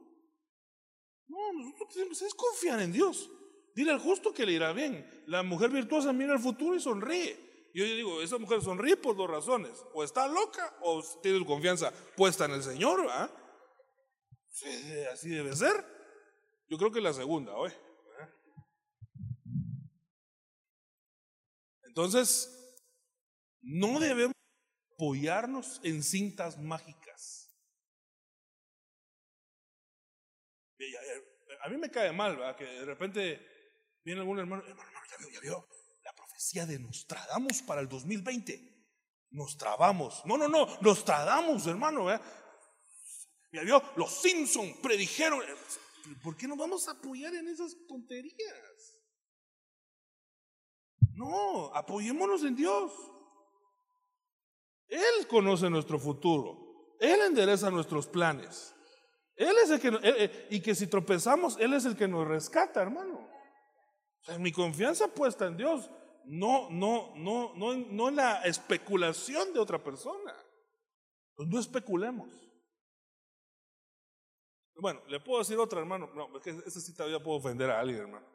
No, nosotros tenemos que confiar en Dios. Dile al justo que le irá bien. La mujer virtuosa mira el futuro y sonríe. Yo digo, esa mujer sonríe por dos razones. O está loca o tiene confianza puesta en el Señor. ¿ah? Así debe ser. Yo creo que la segunda, hoy. Entonces, no debemos apoyarnos en cintas mágicas. A mí me cae mal, ¿verdad? Que de repente viene algún hermano, hermano, ya vio, ya vio, decía de Nostradamus para el 2020. Nos trabamos. No, no, no, nos tradamos, hermano. ¿eh? Ya vio, los Simpson predijeron. ¿Por qué nos vamos a apoyar en esas tonterías? No, apoyémonos en Dios. Él conoce nuestro futuro. Él endereza nuestros planes. Él es el que, y que si tropezamos, Él es el que nos rescata, hermano. O sea, mi confianza puesta en Dios no, no, no, no, no en la especulación de otra persona. Pues no especulemos. Bueno, le puedo decir otra, hermano. No, es que esa sí todavía puedo ofender a alguien, hermano.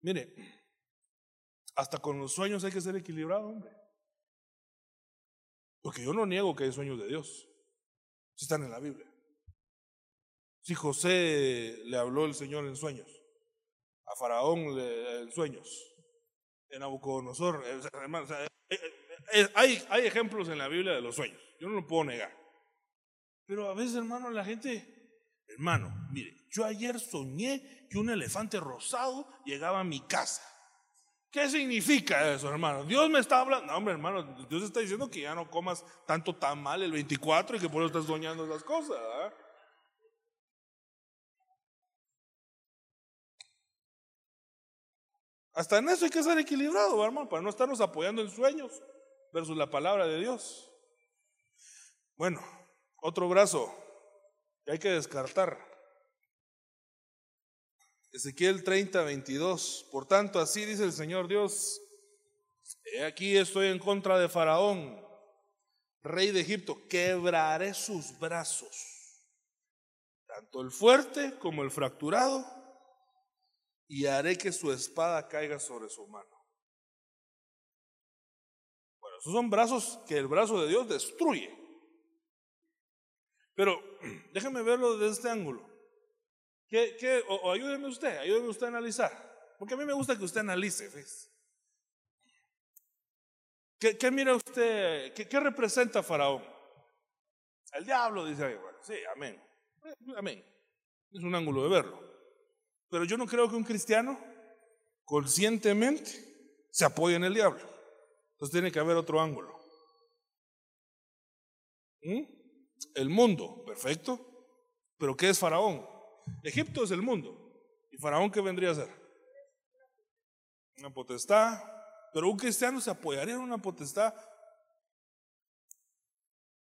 Mire, hasta con los sueños hay que ser equilibrado, hombre. Porque yo no niego que hay sueños de Dios. Si están en la Biblia. Si José le habló el Señor en sueños, a Faraón le, en sueños, en Nabucodonosor, eh, eh, eh, hay, hay ejemplos en la Biblia de los sueños, yo no lo puedo negar. Pero a veces, hermano, la gente, hermano, mire, yo ayer soñé que un elefante rosado llegaba a mi casa. ¿Qué significa eso, hermano? Dios me está hablando. No, hombre, hermano, Dios está diciendo que ya no comas tanto tan mal el 24 y que por eso estás soñando esas cosas. ¿ah? Hasta en eso hay que ser equilibrado, hermano, para no estarnos apoyando en sueños versus la palabra de Dios. Bueno, otro brazo que hay que descartar. Ezequiel 30, 22. Por tanto, así dice el Señor Dios, aquí estoy en contra de Faraón, rey de Egipto, quebraré sus brazos, tanto el fuerte como el fracturado, y haré que su espada caiga sobre su mano. Bueno, esos son brazos que el brazo de Dios destruye. Pero déjeme verlo desde este ángulo. ¿Qué, qué, o, ayúdeme usted, ayúdeme usted a analizar. Porque a mí me gusta que usted analice. ¿Qué, ¿Qué, mira usted? ¿Qué, ¿Qué, representa Faraón? El diablo, dice ahí. Bueno, sí, amén. Amén. Es un ángulo de verlo. Pero yo no creo que un cristiano conscientemente se apoye en el diablo. Entonces tiene que haber otro ángulo. ¿Mm? El mundo, perfecto. Pero ¿qué es Faraón? Egipto es el mundo. ¿Y Faraón qué vendría a ser? Una potestad. Pero un cristiano se apoyaría en una potestad.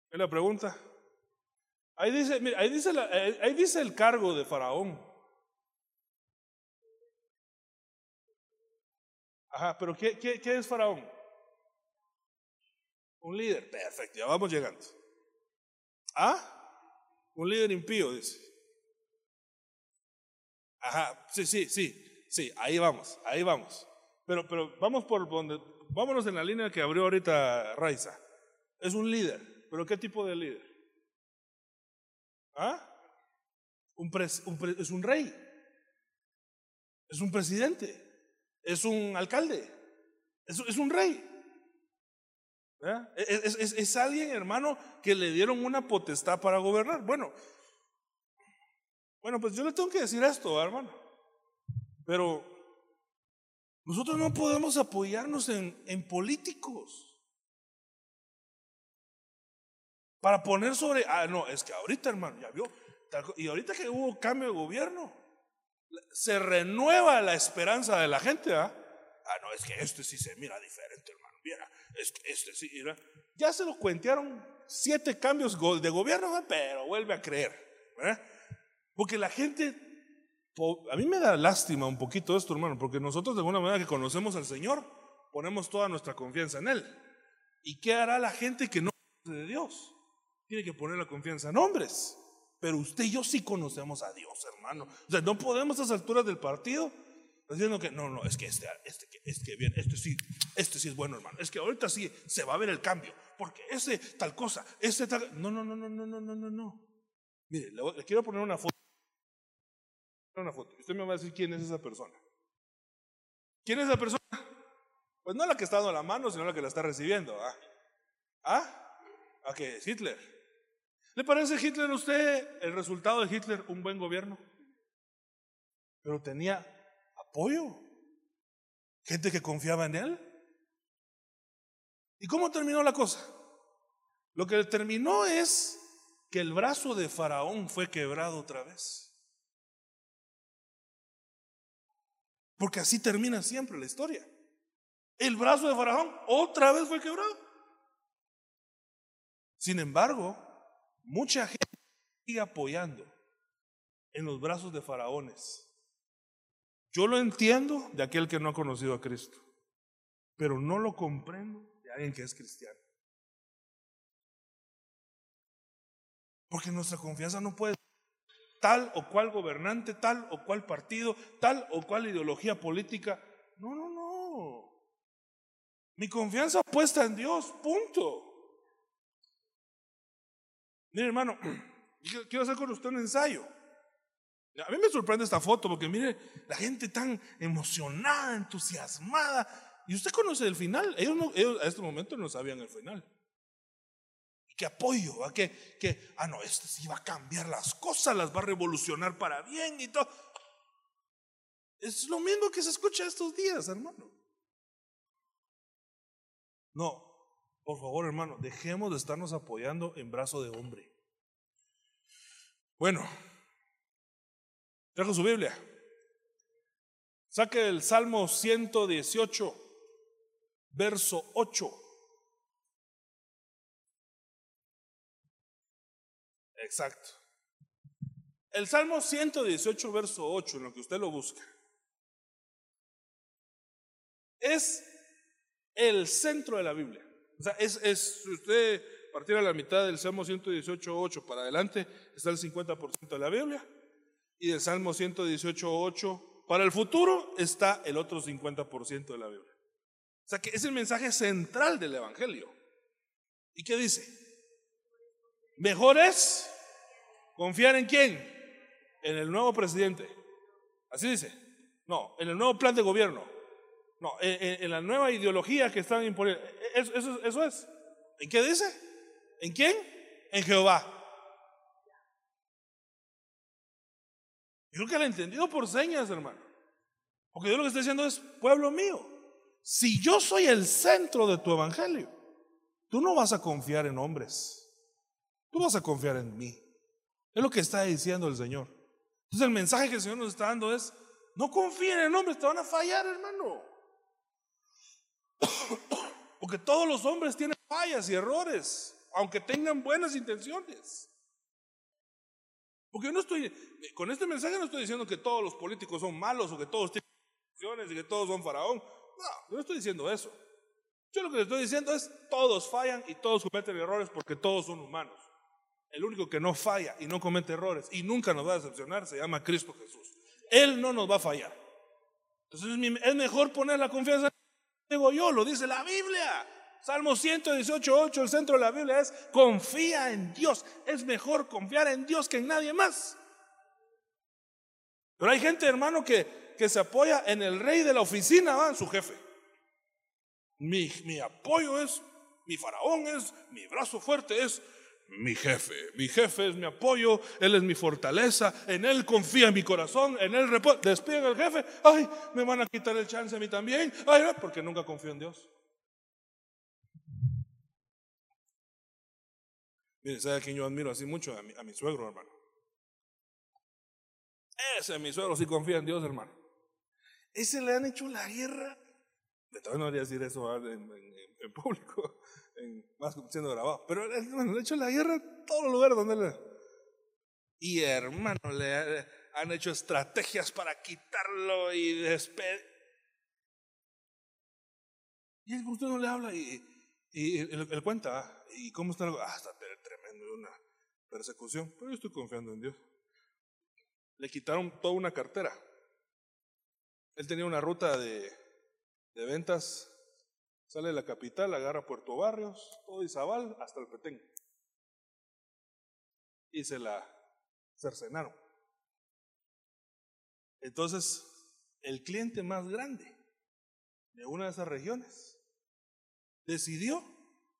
Es la pregunta. Ahí dice, mira, ahí dice, ahí dice el cargo de Faraón. Ajá, pero ¿qué, qué, qué es Faraón? Un líder. Perfecto, ya vamos llegando. ¿Ah? Un líder impío, dice. Ajá, sí, sí, sí, sí, ahí vamos, ahí vamos. Pero, pero vamos por donde, vámonos en la línea que abrió ahorita Raiza. Es un líder, pero ¿qué tipo de líder? ¿Ah? Un, un es un rey, es un presidente, es un alcalde, es, un rey. Es, alguien, hermano, que le dieron una potestad para gobernar. Bueno, bueno, pues yo le tengo que decir esto, hermano. Pero nosotros no podemos apoyarnos en, en políticos. Para poner sobre, ah, no, es que ahorita, hermano, ya vio, y ahorita que hubo cambio de gobierno, se renueva la esperanza de la gente, ¿ah? Ah, no, es que este sí se mira diferente, hermano. Mira, es que este sí, mira. Ya se lo cuentearon siete cambios de gobierno, pero vuelve a creer. Porque la gente, a mí me da lástima un poquito esto, hermano, porque nosotros de alguna manera que conocemos al Señor, ponemos toda nuestra confianza en Él. ¿Y qué hará la gente que no conoce de Dios? Tiene que poner la confianza en hombres. Pero usted y yo sí conocemos a Dios, hermano. O sea, no podemos a esas alturas del partido diciendo que no, no, es que este, este, este, bien, este sí, este sí es bueno, hermano. Es que ahorita sí se va a ver el cambio, porque ese tal cosa, ese tal. No, no, no, no, no, no, no, no, no. Mire, le, quiero poner una foto. Una foto. Usted me va a decir quién es esa persona. ¿Quién es esa persona? Pues no la que está dando la mano, sino la que la está recibiendo. ¿Ah? ¿Ah? ¿A qué? Es Hitler. ¿Le parece Hitler a usted el resultado de Hitler un buen gobierno? Pero tenía gente que confiaba en él. ¿Y cómo terminó la cosa? Lo que terminó es que el brazo de Faraón fue quebrado otra vez. Porque así termina siempre la historia. El brazo de Faraón otra vez fue quebrado. Sin embargo, Mucha gente sigue apoyando en los brazos de faraones. Yo lo entiendo de aquel que no ha conocido a Cristo, pero no lo comprendo de alguien que es cristiano. Porque nuestra confianza no puede tal o cual gobernante, tal o cual partido, tal o cual ideología política. No, no, no. Mi confianza puesta en Dios, punto. Mire, hermano, quiero hacer con usted un ensayo. A mí me sorprende esta foto porque mire la gente tan emocionada, entusiasmada. Y usted conoce el final. Ellos, no, ellos a este momento no sabían el final que apoyo, a que, ah, no, este sí va a cambiar las cosas, las va a revolucionar para bien y todo. Es lo mismo que se escucha estos días, hermano. No, por favor, hermano, dejemos de estarnos apoyando en brazo de hombre. Bueno, trajo su Biblia. Saque el Salmo 118, verso 8. Exacto. El Salmo 118, verso 8, en lo que usted lo busca, es el centro de la Biblia. O sea, es, es si usted partiera la mitad del Salmo 118, 8 para adelante, está el 50% de la Biblia. Y del Salmo 118, 8 para el futuro está el otro 50% de la Biblia. O sea que es el mensaje central del Evangelio. ¿Y qué dice? Mejor es ¿Confiar en quién? En el nuevo presidente. Así dice. No, en el nuevo plan de gobierno. No, en, la nueva ideología que están imponiendo. Eso, eso, eso es. ¿En qué dice? ¿En quién? En Jehová. Yo creo que lo he entendido por señas, hermano. Porque Dios lo que está diciendo es, pueblo mío, si yo soy el centro de tu evangelio, tú no vas a confiar en hombres, tú vas a confiar en mí. Es lo que está diciendo el Señor. Entonces el mensaje que el Señor nos está dando es, no confíen en hombres, te van a fallar, hermano. Porque todos los hombres tienen fallas y errores, aunque tengan buenas intenciones. Porque yo no estoy, con este mensaje no estoy diciendo que todos los políticos son malos o que todos tienen y que todos son faraón. No, yo no estoy diciendo eso. Yo lo que le estoy diciendo es, todos fallan y todos cometen errores porque todos son humanos. El único que no falla y no comete errores y nunca nos va a decepcionar se llama Cristo Jesús. Él no nos va a fallar. Entonces es mejor poner la confianza, digo yo, lo dice la Biblia. Salmo 118, 8, el centro de la Biblia es confía en Dios. Es mejor confiar en Dios que en nadie más. Pero hay gente, hermano, que, que se apoya en el rey de la oficina, ¿va? en su jefe. Mi, mi apoyo es, mi faraón es, mi brazo fuerte es mi jefe. Mi jefe es mi apoyo, él es mi fortaleza, en él confía mi corazón, en él reposa. Despiden al jefe, ay, me van a quitar el chance a mí también, ay, porque nunca confío en Dios. Mire, ¿sabe a quién yo admiro así mucho? A mi, a mi suegro, hermano. Ese, mi suegro, sí confía en Dios, hermano. Ese le han hecho la guerra. De todavía no debería decir eso en público más siendo grabado. Pero bueno, le hecho la guerra en todos los lugares donde le. Y hermano, le han hecho estrategias para quitarlo y despedir. Y el usted no le habla y, y él, cuenta, ¿y cómo está? Ah, está una persecución. Pero yo estoy confiando en Dios. Le quitaron toda una cartera. Él tenía una ruta de, de ventas Sale de la capital, agarra Puerto Barrios, todo Izabal, hasta el Petén. Y se la cercenaron. Entonces, el cliente más grande de una de esas regiones decidió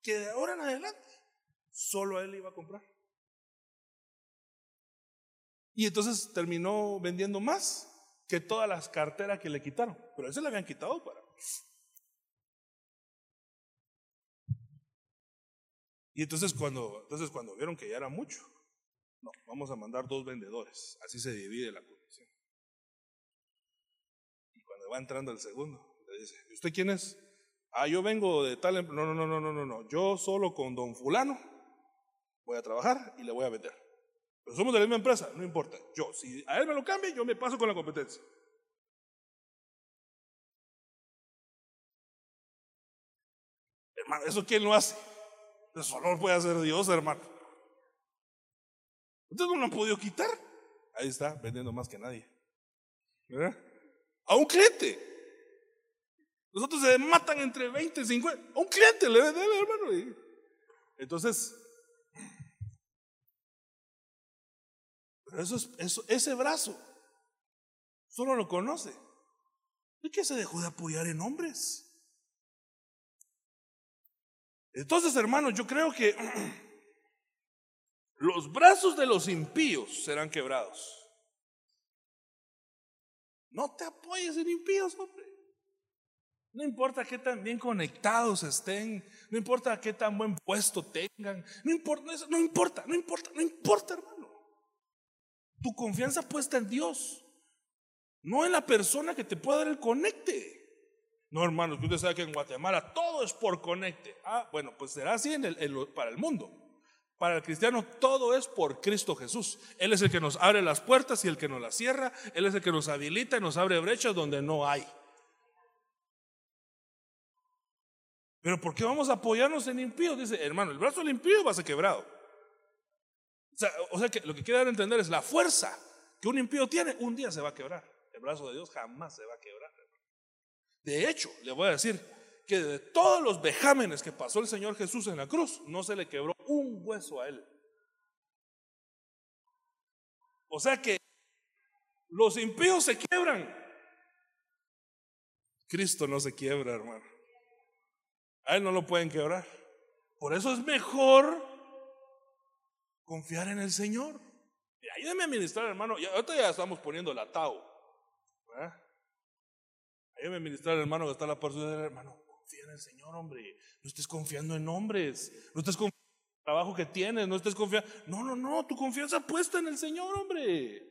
que de ahora en adelante solo a él iba a comprar. Y entonces terminó vendiendo más que todas las carteras que le quitaron. Pero a ese le habían quitado para Y entonces cuando, entonces cuando vieron que ya era mucho, no, vamos a mandar dos vendedores. Así se divide la comisión. Y cuando va entrando el segundo, le dice, ¿y usted quién es? Ah, yo vengo de tal... No, no, no, no, no, no, no. Yo solo con don fulano Voy a trabajar y le voy a vender. Pero somos de la misma empresa, no importa. Yo, si a él me lo cambia, yo me paso con la competencia. Hermano, ¿eso quién lo hace? Eso solo puede hacer Dios, hermano. Ustedes no lo han podido quitar. Ahí está, vendiendo más que nadie. ¿Verdad? A un cliente. Nosotros se matan entre 20 y 50. A un cliente le venden, hermano. Entonces, pero eso es, ese brazo solo lo conoce. ¿Y qué se dejó de apoyar en hombres? Entonces, hermanos, yo creo que los brazos de los impíos serán quebrados. No te apoyes en impíos, hombre. No importa qué tan bien conectados estén, no importa qué tan buen puesto tengan, no importa, no importa, no importa, no importa, hermano. Tu confianza puesta en Dios, no en la persona que te pueda dar el conecte. No, hermanos, usted sabe que en Guatemala todo es por conecte. Ah, bueno, pues será así para el mundo. Para el cristiano todo es por Cristo Jesús. Él es el que nos abre las puertas y el que nos las cierra. Él es el que nos habilita y nos abre brechas donde no hay. Pero ¿por qué vamos a apoyarnos en impíos? Dice, hermano, el brazo del impío va a ser quebrado. O sea, o sea que lo que quiere dar a entender es la fuerza que un impío tiene, un día se va a quebrar. El brazo de Dios jamás se va a quebrar. De hecho, le voy a decir que de todos los vejámenes que pasó el Señor Jesús en la cruz, no se le quebró un hueso a él. O sea que los impíos se quiebran. Cristo no se quiebra, hermano. A él no lo pueden quebrar. Por eso es mejor confiar en el Señor. Ayúdame a ministrar, hermano. Ya, ahorita ya estamos poniendo la Tau. Ayúdame a ministrar, hermano, que está la persona, hermano. Confía en el Señor, hombre. No estés confiando en hombres. No estés confiando en el trabajo que tienes. No estés confiando. No, no, no. Tu confianza puesta en el Señor, hombre.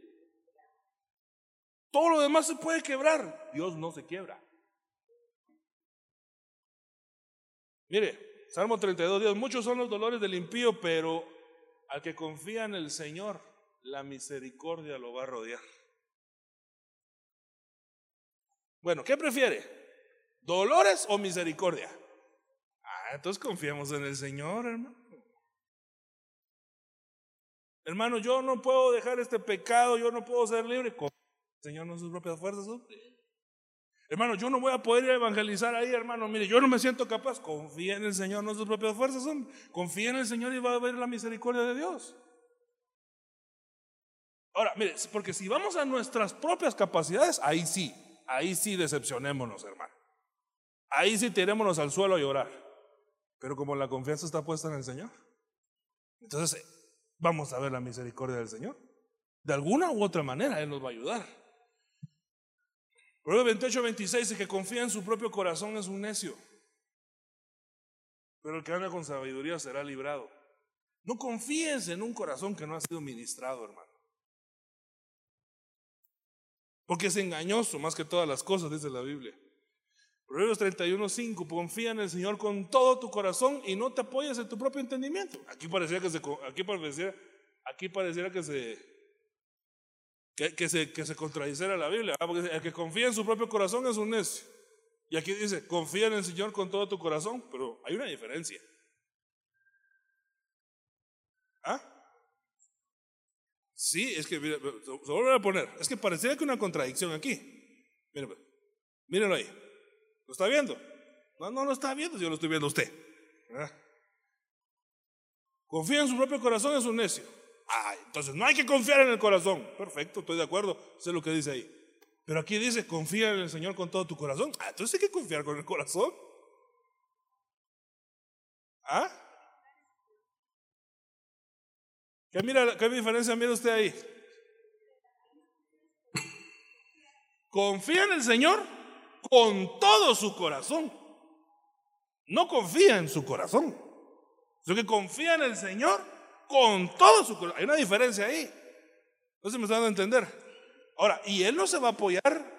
Todo lo demás se puede quebrar. Dios no se quiebra. Mire, Salmo 32, Dios, muchos son los dolores del impío, pero al que confía en el Señor, la misericordia lo va a rodear. Bueno, ¿qué prefiere? ¿Dolores o misericordia? Ah, entonces confiamos en el Señor, hermano. Hermano, yo no puedo dejar este pecado, yo no puedo ser libre. Confía el Señor no sus propias fuerzas. Hermano, yo no voy a poder evangelizar ahí, hermano. Mire, yo no me siento capaz. Confía en el Señor, no sus propias fuerzas. Confía en el Señor y va a ver la misericordia de Dios. Ahora, mire, porque si vamos a nuestras propias capacidades, ahí sí, ahí sí decepcionémonos, hermano. Ahí sí tirémonos al suelo a llorar. Pero como la confianza está puesta en el Señor, entonces vamos a ver la misericordia del Señor. De alguna u otra manera Él nos va a ayudar. Proverbios 28, 26 dice que confía en su propio corazón es un necio. Pero el que anda con sabiduría será librado. No confíes en un corazón que no ha sido ministrado, hermano. Porque es engañoso más que todas las cosas, dice la Biblia. Proverbios 31, 5. Confía en el Señor con todo tu corazón y no te apoyes en tu propio entendimiento. Aquí pareciera que se, aquí aquí pareciera que se que, se, que se contradiciera la Biblia, porque el que confía en su propio corazón es un necio. Y aquí dice, confía en el Señor con todo tu corazón, pero hay una diferencia. ¿Ah? Sí, es que, se vuelve a poner, es que pareciera que una contradicción aquí. Mire, mírenlo ahí. ¿Lo está viendo? No, no lo está viendo, yo lo estoy viendo usted. Confía en su propio corazón, es un necio. Ah, entonces no hay que confiar en el corazón. Perfecto, estoy de acuerdo. Sé lo que dice ahí. Pero aquí dice, confía en el Señor con todo tu corazón. Ah, entonces hay que confiar con el corazón. ¿Ah? ¿Qué, mira, ¿Qué diferencia mira usted ahí? Confía en el Señor con todo su corazón. No confía en su corazón. Sino que confía en el Señor con todo su corazón. Hay una diferencia ahí. No se me está dando a entender. Ahora, y él no se va a apoyar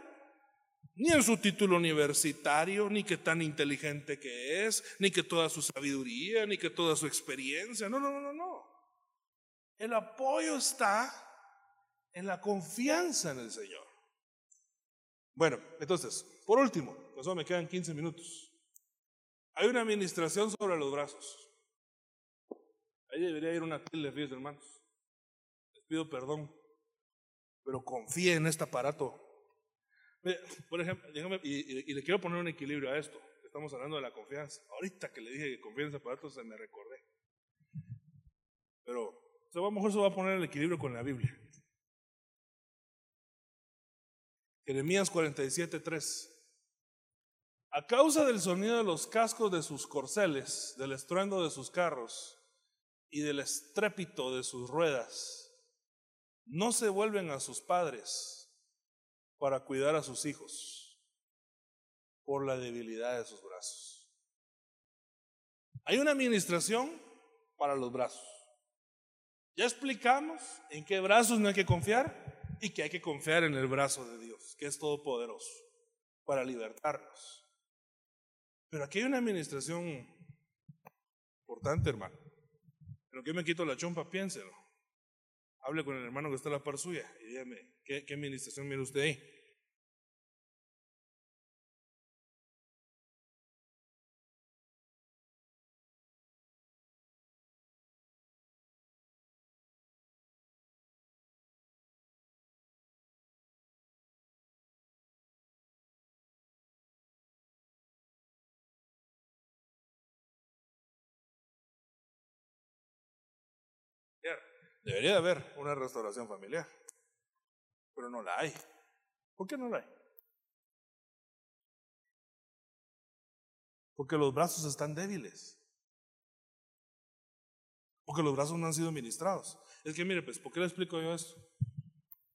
ni en su título universitario, ni que tan inteligente que es, ni que toda su sabiduría, ni que toda su experiencia. No, no, no, no, no. El apoyo está en la confianza en el Señor. Bueno, entonces, por último, pues me quedan 15 minutos. Hay una administración sobre los brazos. Ahí debería ir una tilde, fíjense, hermanos. Les pido perdón, pero confíe en este aparato. Por ejemplo, y, le quiero poner un equilibrio a esto. Estamos hablando de la confianza. Ahorita que le dije que confíe en ese aparato, se me recordé. Pero a lo mejor se va a poner el equilibrio con la Biblia. Jeremías 47, 3. A causa del sonido de los cascos de sus corceles, del estruendo de sus carros y del estrépito de sus ruedas, no se vuelven a sus padres para cuidar a sus hijos por la debilidad de sus brazos. Hay una administración para los brazos. Ya explicamos en qué brazos no hay que confiar y que hay que confiar en el brazo de Dios, que es todopoderoso, para libertarnos. Pero aquí hay una administración importante, hermano. Pero que me quito la chompa, piénselo. Hable con el hermano que está a la par suya y dígame, ¿qué, qué administración mira usted ahí? Debería de haber una restauración familiar, pero no la hay. ¿Por qué no la hay? Porque los brazos están débiles. Porque los brazos no han sido ministrados. Es que mire, pues, ¿por qué le explico yo esto?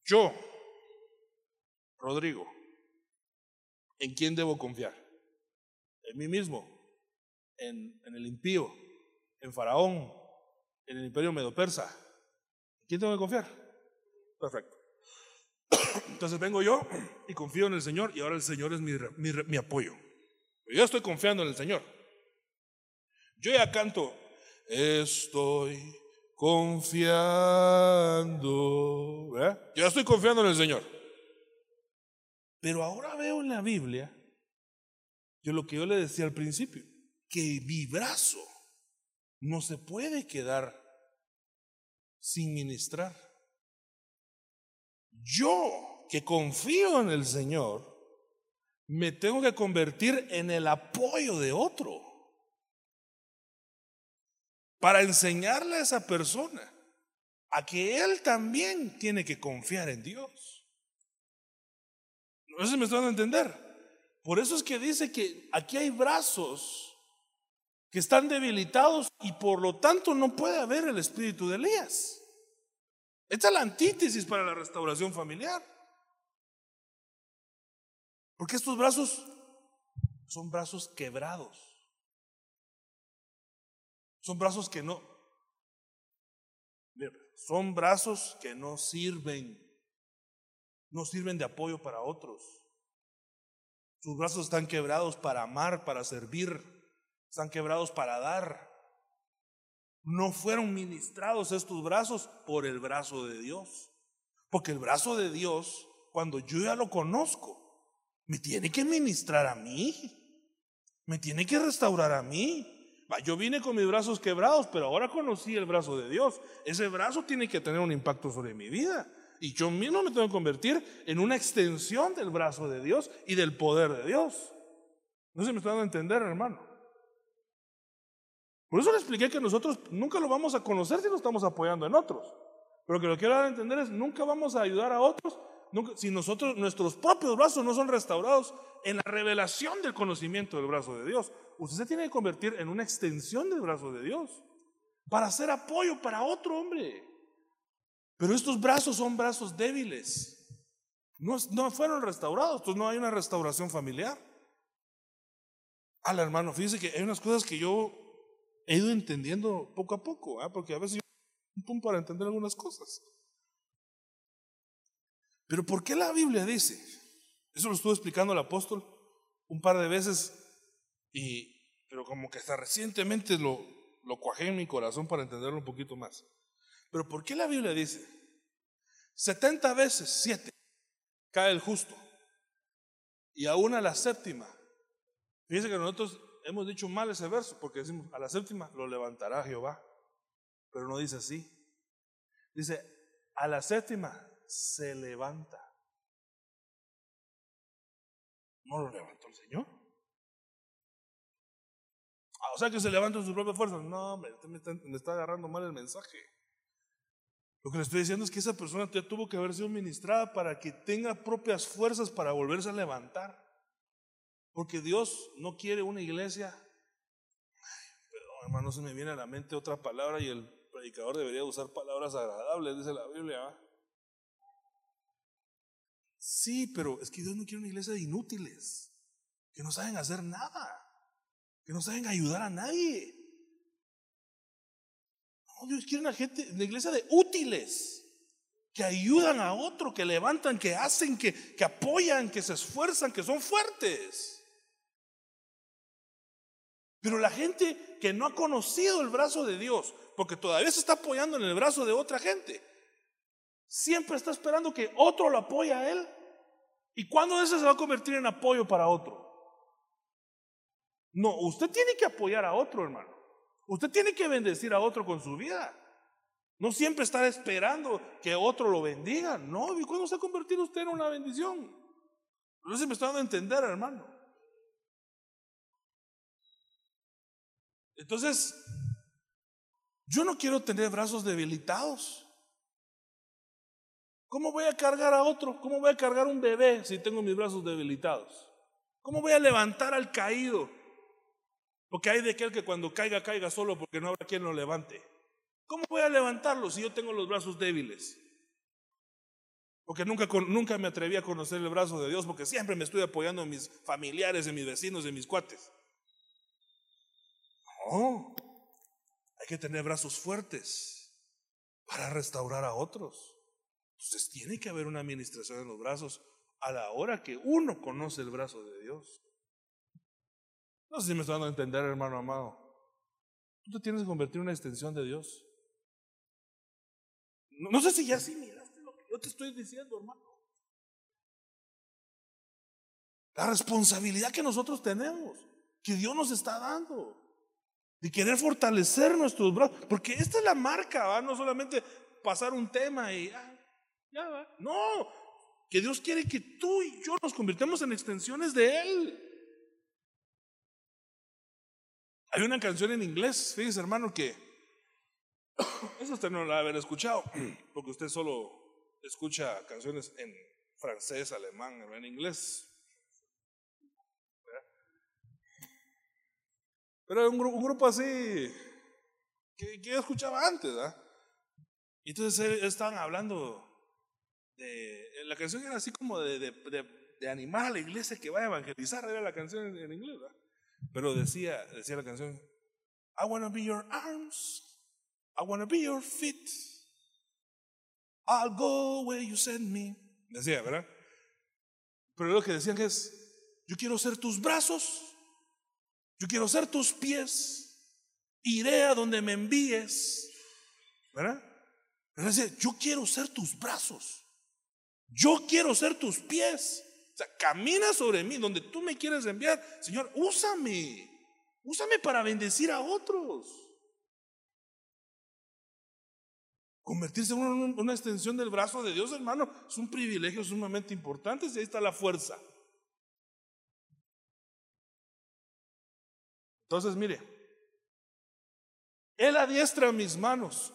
Yo, Rodrigo, ¿en quién debo confiar? En mí mismo, en, en el impío, en Faraón, en el imperio medo-persa, ¿Quién tengo que confiar? Perfecto. Entonces vengo yo y confío en el Señor y ahora el Señor es mi, mi, apoyo. Yo estoy confiando en el Señor. Yo ya canto, estoy confiando. Yo estoy confiando en el Señor. Pero ahora veo en la Biblia, yo lo que yo le decía al principio, que mi brazo no se puede quedar sin ministrar. Yo, que confío en el Señor, me tengo que convertir en el apoyo de otro para enseñarle a esa persona a que él también tiene que confiar en Dios. No sé si me están a entender. Por eso es que dice que aquí hay brazos que están debilitados y por lo tanto no puede haber el espíritu de Elías. Esta es la antítesis para la restauración familiar. Porque estos brazos son brazos quebrados. Son brazos que no, son brazos que no sirven, no sirven de apoyo para otros. Sus brazos están quebrados para amar, para servir están quebrados para dar. No fueron ministrados estos brazos por el brazo de Dios. Porque el brazo de Dios, cuando yo ya lo conozco, me tiene que ministrar a mí. Me tiene que restaurar a mí. Yo vine con mis brazos quebrados, pero ahora conocí el brazo de Dios. Ese brazo tiene que tener un impacto sobre mi vida. Y yo mismo me tengo que convertir en una extensión del brazo de Dios y del poder de Dios. No se me está dando a entender, hermano. Por eso le expliqué que nosotros nunca lo vamos a conocer si no estamos apoyando en otros. Pero que lo que quiero dar a entender es, nunca vamos a ayudar a otros si nosotros, nuestros propios brazos no son restaurados en la revelación del conocimiento del brazo de Dios. Usted se tiene que convertir en una extensión del brazo de Dios para hacer apoyo para otro hombre. Pero estos brazos son brazos débiles. No, no fueron restaurados, entonces no hay una restauración familiar. Al hermano, fíjese que hay unas cosas que yo he ido entendiendo poco a poco, ¿ah? porque a veces yo un punto para entender algunas cosas. Pero ¿por qué la Biblia dice? Eso lo estuvo explicando el apóstol un par de veces, y, pero como que hasta recientemente lo, lo cuajé en mi corazón para entenderlo un poquito más. Pero ¿por qué la Biblia dice? 70 veces, 7, cae el justo. Y aún a la séptima. Fíjense que nosotros hemos dicho mal ese verso porque decimos, a la séptima lo levantará Jehová. Pero no dice así. Dice, a la séptima se levanta. No lo levantó el Señor. Ah, o sea que se levanta en su propia fuerza. No, me, me, está, me está agarrando mal el mensaje. Lo que le estoy diciendo es que esa persona tuvo que haber sido ministrada para que tenga propias fuerzas para volverse a levantar. Porque Dios no quiere una iglesia. Pero hermano, se me viene a la mente otra palabra y el predicador debería usar palabras agradables, dice la Biblia. Sí, pero es que Dios no quiere una iglesia de inútiles, que no saben hacer nada, que no saben ayudar a nadie. Dios quiere una gente, una iglesia de útiles, que ayudan a otro, que levantan, que hacen, que, que apoyan, que se esfuerzan, que son fuertes. Pero la gente que no ha conocido el brazo de Dios, porque todavía se está apoyando en el brazo de otra gente, siempre está esperando que otro lo apoye a él. ¿Y cuándo ese se va a convertir en apoyo para otro? No, usted tiene que apoyar a otro, hermano. Usted tiene que bendecir a otro con su vida. No siempre estar esperando que otro lo bendiga. No, ¿y cuándo se ha convertido usted en una bendición? No se me está dando a entender, hermano. Entonces, yo no quiero tener brazos debilitados. ¿Cómo voy a cargar a otro? ¿Cómo voy a cargar un bebé si tengo mis brazos debilitados? ¿Cómo voy a levantar al caído? Porque hay de aquel que cuando caiga, caiga solo porque no habrá quien lo levante. ¿Cómo voy a levantarlo si yo tengo los brazos débiles? Porque nunca, nunca me atreví a conocer el brazo de Dios porque siempre me estoy apoyando en mis familiares, en mis vecinos, en mis cuates. No, hay que tener brazos fuertes para restaurar a otros. Entonces tiene que haber una administración en los brazos a la hora que uno conoce el brazo de Dios. No sé si me está dando a entender, hermano amado. Tú te tienes que convertir en una extensión de Dios. No, sé si ya sí miraste lo que yo te estoy diciendo, hermano. La responsabilidad que nosotros tenemos, que Dios nos está dando, de querer fortalecer nuestros brazos, porque esta es la marca, ¿va? no solamente pasar un tema y ah, ya va. No, que Dios quiere que tú y yo nos convirtamos en extensiones de Él. Hay una canción en inglés, fíjese hermano, que eso usted no la haber escuchado, porque usted solo escucha canciones en francés, alemán, en inglés. Pero un, un grupo así que, que, yo escuchaba antes, ¿verdad? Y entonces estaban hablando de. La canción era así como de, de, animar a la iglesia que vaya a evangelizar, era la canción en, en inglés, ¿verdad? Pero decía, decía la canción, I wanna be your arms, I wanna be your feet, I'll go where you send me. Decía, ¿verdad? Pero lo que decían es, yo quiero ser tus brazos, yo quiero ser tus pies, iré a donde me envíes, ¿verdad? Pero decía, yo quiero ser tus brazos, yo quiero ser tus pies. O sea, camina sobre mí, donde tú me quieres enviar. Señor, úsame. Úsame para bendecir a otros. Convertirse en una, extensión del brazo de Dios, hermano, es un privilegio sumamente importante. Y ahí está la fuerza. Entonces, mire, Él adiestra mis manos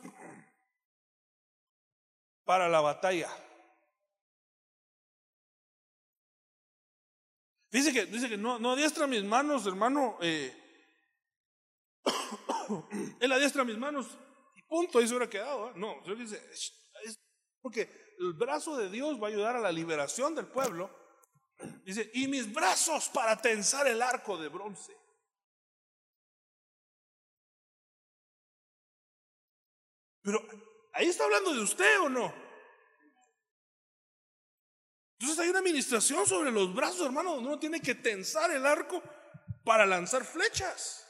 para la batalla. Dice que, dice que no, no adiestra mis manos, hermano. Eh, él adiestra mis manos y punto, ahí se hubiera quedado. ¿eh? No, él dice, porque el brazo de Dios va a ayudar a la liberación del pueblo. Dice, y mis brazos para tensar el arco de bronce. Pero ahí está hablando de usted o no? Entonces hay una administración sobre los brazos, hermano, donde uno tiene que tensar el arco para lanzar flechas.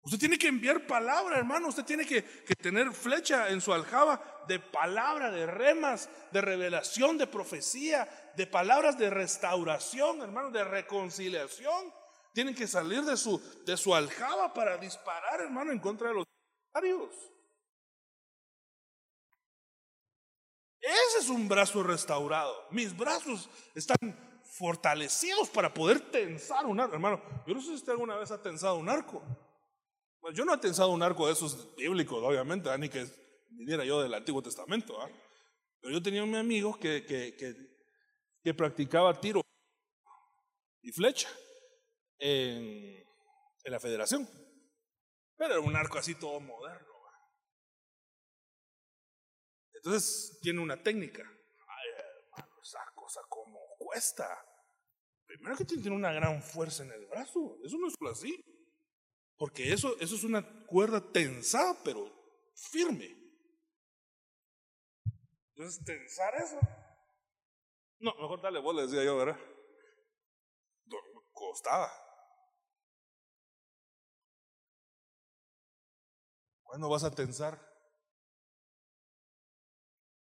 Usted tiene que enviar palabra, hermano. Usted tiene que, que, tener flecha en su aljaba de palabra, de remas, de revelación, de profecía, de palabras de restauración, hermano, de reconciliación. Tienen que salir de su, de su aljaba para disparar, hermano, en contra de los adversarios. Ese es un brazo restaurado. Mis brazos están fortalecidos para poder tensar un arco. Hermano, yo no sé si usted alguna vez ha tensado un arco. Pues yo no he tensado un arco de esos bíblicos, obviamente, ni que viniera yo del Antiguo Testamento. Pero yo tenía un amigo que, que, que practicaba tiro y flecha en, la federación. Pero era un arco así todo moderno. Entonces tiene una técnica. Ay, hermano, esa cosa como cuesta. Primero que tiene una gran fuerza en el brazo. Eso no es así. Porque eso, eso es una cuerda tensada, pero firme. Entonces, tensar eso. No, mejor dale bola, decía yo, ¿verdad? Costaba. ¿Cuándo vas a tensar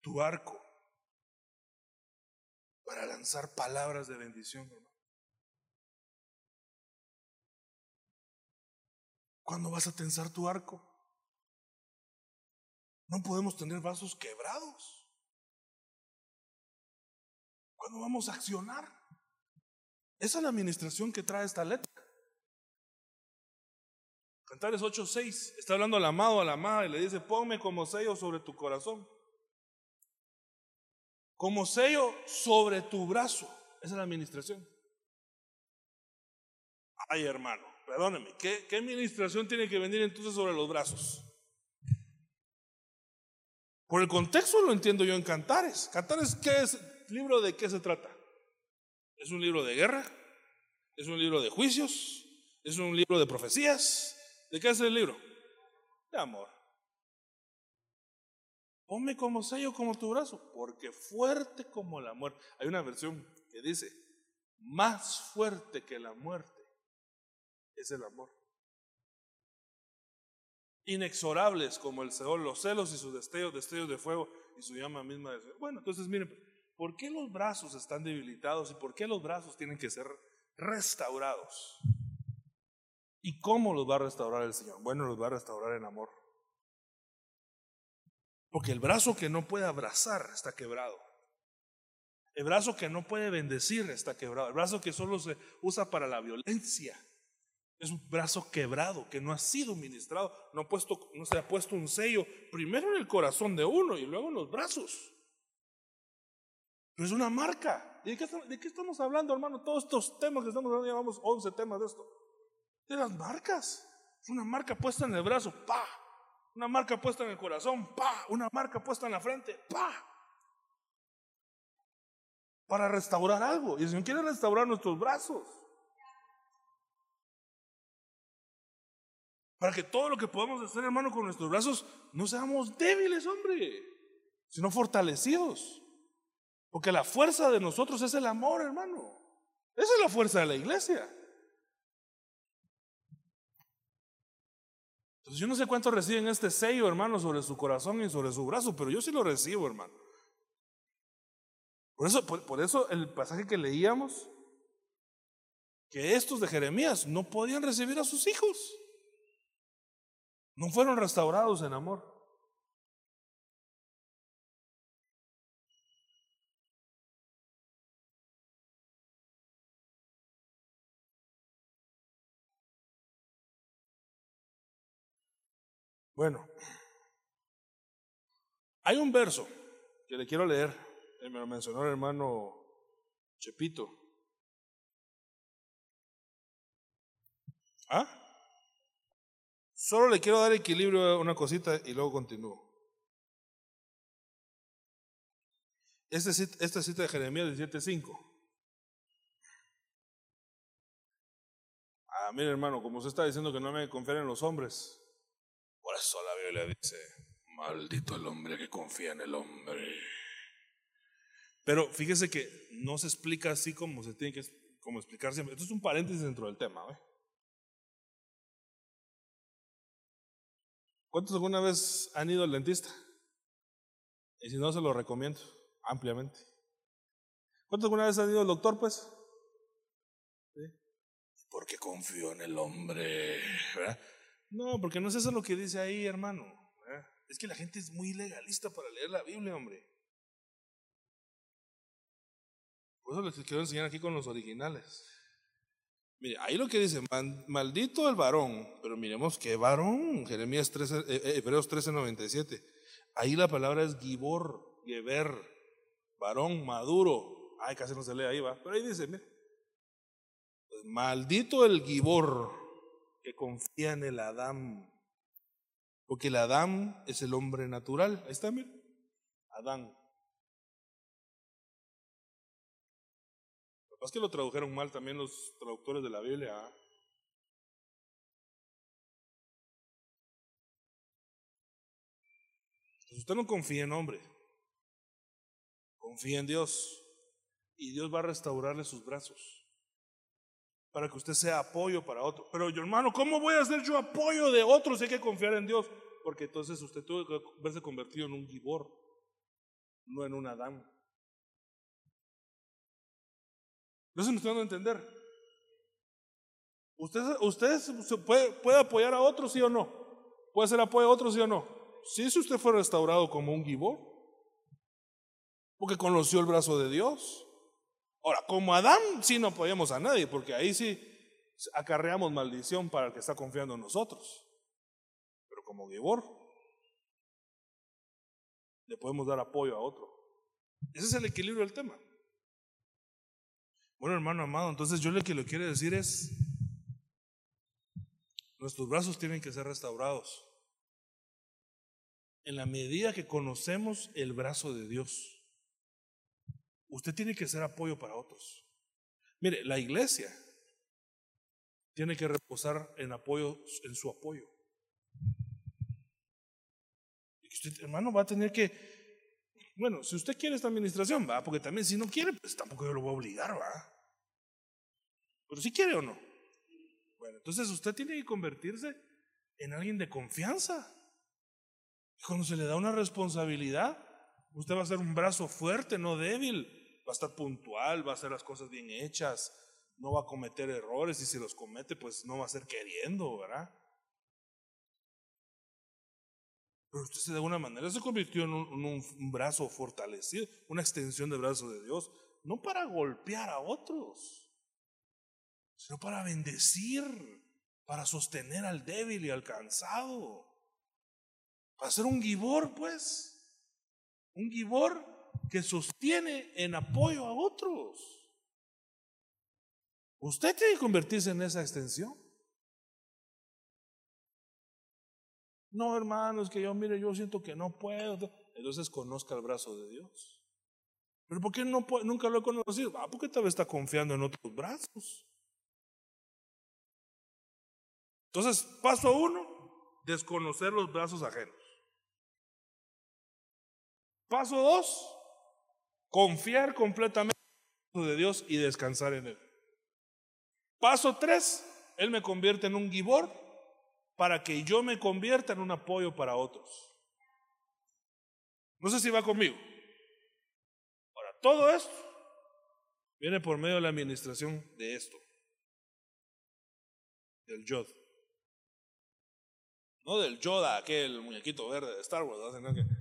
tu arco para lanzar palabras de bendición, hermano? ¿Cuándo vas a tensar tu arco? No podemos tener vasos quebrados. ¿Cuándo vamos a accionar? Esa es la administración que trae esta letra. Cantares 8:6 está hablando al amado, a la amada y le dice, ponme como sello sobre tu corazón. Como sello sobre tu brazo. Esa es la administración. Ay, hermano, perdóneme, ¿qué, ¿qué administración tiene que venir entonces sobre los brazos? Por el contexto lo entiendo yo en Cantares. Cantares, ¿qué es? ¿Libro de qué se trata? ¿Es un libro de guerra? ¿Es un libro de juicios? ¿Es un libro de profecías? ¿De qué es el libro? De amor. Ponme como sello como tu brazo, porque fuerte como la muerte. Hay una versión que dice, más fuerte que la muerte es el amor. Inexorables como el Seol, los celos y sus destellos, destellos de fuego y su llama misma de Bueno, entonces miren, ¿por qué los brazos están debilitados y por qué los brazos tienen que ser restaurados? ¿Y cómo los va a restaurar el Señor? Bueno, los va a restaurar en amor. Porque el brazo que no puede abrazar está quebrado. El brazo que no puede bendecir está quebrado. El brazo que solo se usa para la violencia es un brazo quebrado que no ha sido ministrado, no, puesto, no se ha puesto un sello primero en el corazón de uno y luego en los brazos. Pero es una marca. ¿De qué, ¿De qué, estamos hablando, hermano? Todos estos temas que estamos hablando, llevamos 11 temas de esto. De las marcas. Una marca puesta en el brazo, pa. Una marca puesta en el corazón, pa. Una marca puesta en la frente, pa. Para restaurar algo. Y el Señor quiere restaurar nuestros brazos. Para que todo lo que podamos hacer, hermano, con nuestros brazos, no seamos débiles, hombre, sino fortalecidos. Porque la fuerza de nosotros es el amor, hermano. Esa es la fuerza de la iglesia. Entonces yo no sé cuántos reciben este sello, hermano, sobre su corazón y sobre su brazo, pero yo sí lo recibo, hermano. Por eso, por eso el pasaje que leíamos, que estos de Jeremías no podían recibir a sus hijos. No fueron restaurados en amor. Bueno, hay un verso que le quiero leer, me lo mencionó el hermano Chepito. ¿Ah? Solo le quiero dar equilibrio a una cosita y luego continúo. Este, esta cita de Jeremías 17:5. Ah, mire hermano, como usted está diciendo que no me confían en los hombres, la Biblia dice, maldito el hombre que confía en el hombre. Pero fíjese que no se explica así como se tiene que como explicar siempre. Esto es un paréntesis dentro del tema. ¿eh? ¿Cuántos alguna vez han ido al dentista? Y si no, se lo recomiendo ampliamente. ¿Cuántos alguna vez han ido al doctor, pues? Porque confío en el hombre. ¿verdad? No, porque no es eso lo que dice ahí, hermano. Es que la gente es muy legalista para leer la Biblia, hombre. Por eso les quiero enseñar aquí con los originales. Mire, ahí lo que dice, "Man- maldito el varón, pero miremos qué varón, Jeremías 13, eh, eh, Hebreos 13, 97. Ahí la palabra es gibor, geber, varón maduro. Ay, casi no se lee ahí, va. Pero ahí dice, mire, pues, maldito el gibor que confía en el Adán. Porque el Adán es el hombre natural. Ahí está, mire. Adán. Lo que lo tradujeron mal también los traductores de la Biblia. ¿ah? Entonces usted no confía en hombre, confía en Dios. Y Dios va a restaurarle sus brazos para que usted sea apoyo para otro. Pero yo, hermano, ¿cómo voy a ser yo apoyo de otros si hay que confiar en Dios? Porque entonces usted tuvo que verse convertido en un gibor, no en un Adán. No se me está dando a entender. ¿Usted, usted puede apoyar a otros, sí o no? ¿Puede ser apoyo a otros, sí o no? Sí, si usted fue restaurado como un gibor, porque conoció el brazo de Dios. Ahora, como Adán, sí no apoyamos a nadie, porque ahí sí acarreamos maldición para el que está confiando en nosotros. Pero como Gibor, le podemos dar apoyo a otro. Ese es el equilibrio del tema. Bueno, hermano amado, entonces yo lo que le quiero decir es, nuestros brazos tienen que ser restaurados. En la medida que conocemos el brazo de Dios. Usted tiene que ser apoyo para otros. Mire, la iglesia tiene que reposar en apoyo, en su apoyo. Y usted, hermano, va a tener que, bueno, si usted quiere esta administración, va, porque también si no quiere, pues tampoco yo lo voy a obligar, va. Pero si quiere o no. Bueno, entonces usted tiene que convertirse en alguien de confianza. Y cuando se le da una responsabilidad, usted va a ser un brazo fuerte, no débil. Va a estar puntual, va a hacer las cosas bien hechas, no va a cometer errores y si los comete, pues no va a ser queriendo, ¿verdad? Pero usted de alguna manera se convirtió en un, brazo fortalecido, una extensión de brazo de Dios, no para golpear a otros, sino para bendecir, para sostener al débil y al cansado, para ser un gibor, pues, un gibor que sostiene en apoyo a otros. Usted tiene que convertirse en esa extensión. No, hermanos, que yo, mire, yo siento que no puedo. Entonces conozca el brazo de Dios. Pero ¿por qué no nunca lo he conocido? Ah, porque tal vez está confiando en otros brazos. Entonces, paso uno, desconocer los brazos ajenos. Paso dos, confiar completamente en de Dios y descansar en Él. Paso tres, Él me convierte en un gibor para que yo me convierta en un apoyo para otros. No sé si va conmigo. Ahora, todo esto viene por medio de la administración de esto, del Yod. No del Yoda, aquel muñequito verde de Star Wars, ¿no?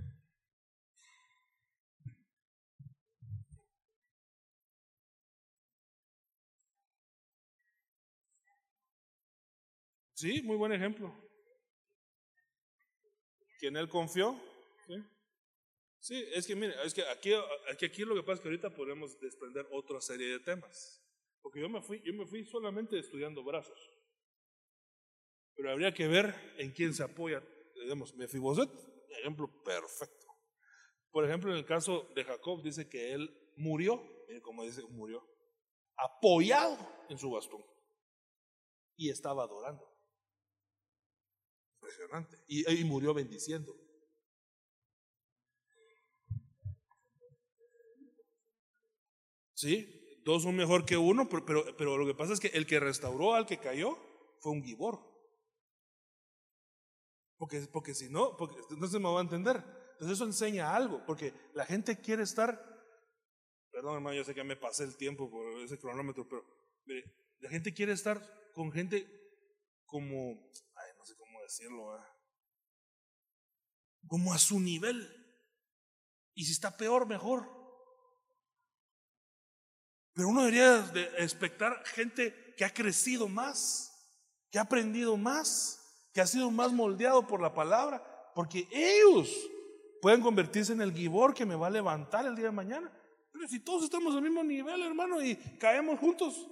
Sí, muy buen ejemplo. ¿Quién él confió? Sí. es que mire, es que aquí, aquí, aquí lo que pasa es que ahorita podemos desprender otra serie de temas. Porque yo me fui, yo me fui solamente estudiando brazos. Pero habría que ver en quién se apoya. Digamos, Mefiboset, ejemplo perfecto. Por ejemplo, en el caso de Jacob, dice que él murió, como dice, murió, apoyado en su bastón. Y estaba adorando. Y, murió bendiciendo. Sí, dos son mejor que uno, pero, pero, lo que pasa es que el que restauró al que cayó fue un gibor. Porque, porque si no, porque se me va a entender. Entonces eso enseña algo, porque la gente quiere estar, perdón hermano, yo sé que me pasé el tiempo por ese cronómetro, pero la gente quiere estar con gente como, decirlo, como a su nivel. Y si está peor, mejor. Pero uno debería de expectar gente que ha crecido más, que ha aprendido más que ha sido más moldeado por la palabra, porque ellos pueden convertirse en el gibor que me va a levantar el día de mañana. Pero si todos estamos al mismo nivel, hermano, y caemos juntos,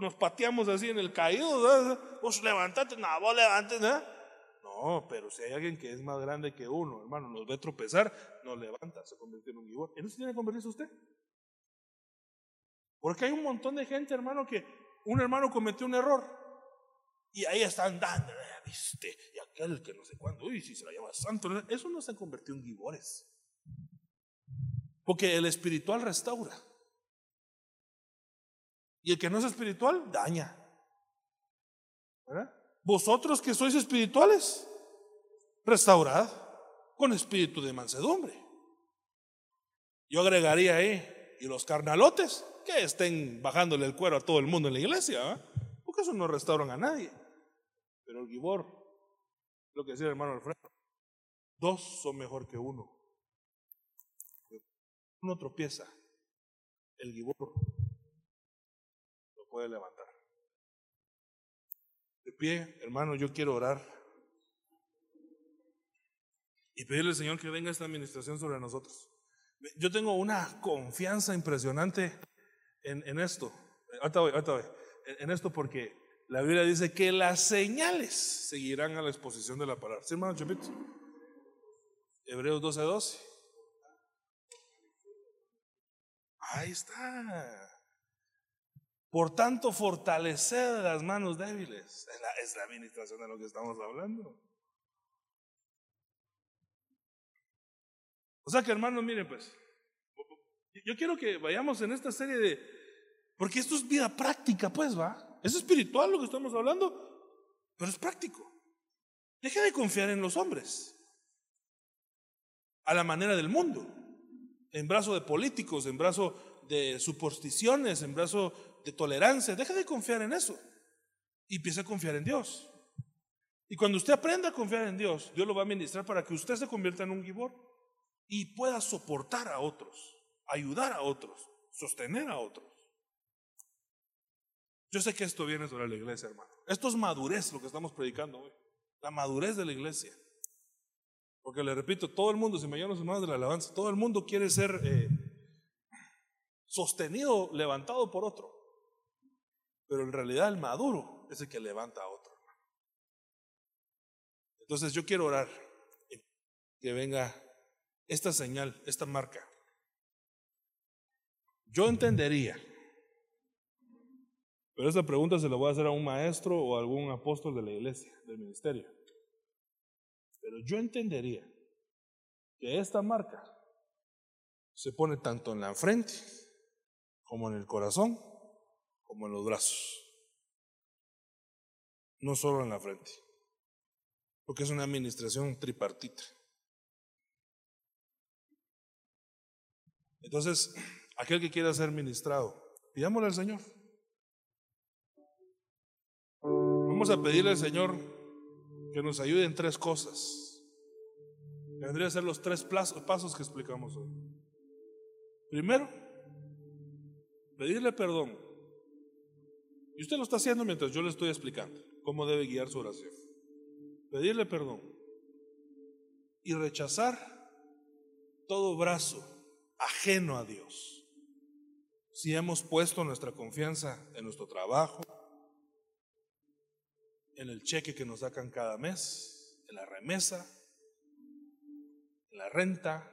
nos pateamos así en el caído, vos levantate, no, vos levantes, No, pero si hay alguien que es más grande que uno, hermano, nos ve tropezar, nos levanta, se convierte en un gibor. ¿En eso tiene que convertirse usted? Porque hay un montón de gente, hermano, que un hermano cometió un error y ahí están dando, ¿viste? Y aquel que no sé cuándo, uy, si se la llama santo. Eso no se han convertido en gibores. Porque el espiritual restaura. Y el que no es espiritual, daña. Vosotros que sois espirituales, restaurad con espíritu de mansedumbre. Yo agregaría ahí, y los carnalotes, que estén bajándole el cuero a todo el mundo en la iglesia, porque eso no restauran a nadie. Pero el Gibor, lo que decía el hermano Alfredo, dos son mejor que uno. Uno tropieza, el Gibor puede levantar. De pie, hermano, yo quiero orar y pedirle al Señor que venga esta administración sobre nosotros. Yo tengo una confianza impresionante en, en esto. Ahorita voy, ahorita voy. En esto porque la Biblia dice que las señales seguirán a la exposición de la palabra. ¿Sí, hermano Chapito? Hebreos 12, 12. Ahí está. Por tanto, fortalecer las manos débiles. Es la, administración de lo que estamos hablando. O sea que, hermanos, miren, pues, yo quiero que vayamos en esta serie de, porque esto es vida práctica, pues, va. Es espiritual lo que estamos hablando, pero es práctico. Deja de confiar en los hombres, a la manera del mundo, en brazo de políticos, en brazo de supersticiones, en brazo de tolerancia. Deja de confiar en eso y empieza a confiar en Dios. Y cuando usted aprenda a confiar en Dios, Dios lo va a ministrar para que usted se convierta en un gibor y pueda soportar a otros, ayudar a otros, sostener a otros. Yo sé que esto viene sobre la iglesia, hermano. Esto es madurez lo que estamos predicando hoy. La madurez de la iglesia. Porque le repito, todo el mundo, si me los hermanos de la alabanza, todo el mundo quiere ser eh, sostenido, levantado por otro. Pero en realidad el maduro es el que levanta a otro. Entonces yo quiero orar que venga esta señal, esta marca. Yo entendería pero esta pregunta se la voy a hacer a un maestro o a algún apóstol de la iglesia, del ministerio. Pero yo entendería que esta marca se pone tanto en la frente, como en el corazón, como en los brazos. No solo en la frente, porque es una administración tripartita. Entonces, aquel que quiera ser ministrado, pidámosle al Señor. Vamos a pedirle al Señor que nos ayude en tres cosas. Vendría a ser los tres pasos que explicamos hoy. Primero, pedirle perdón. Y usted lo está haciendo mientras yo le estoy explicando cómo debe guiar su oración. Pedirle perdón. Y rechazar todo brazo ajeno a Dios. Si hemos puesto nuestra confianza en nuestro trabajo, en el cheque que nos sacan cada mes, en la remesa, en la renta,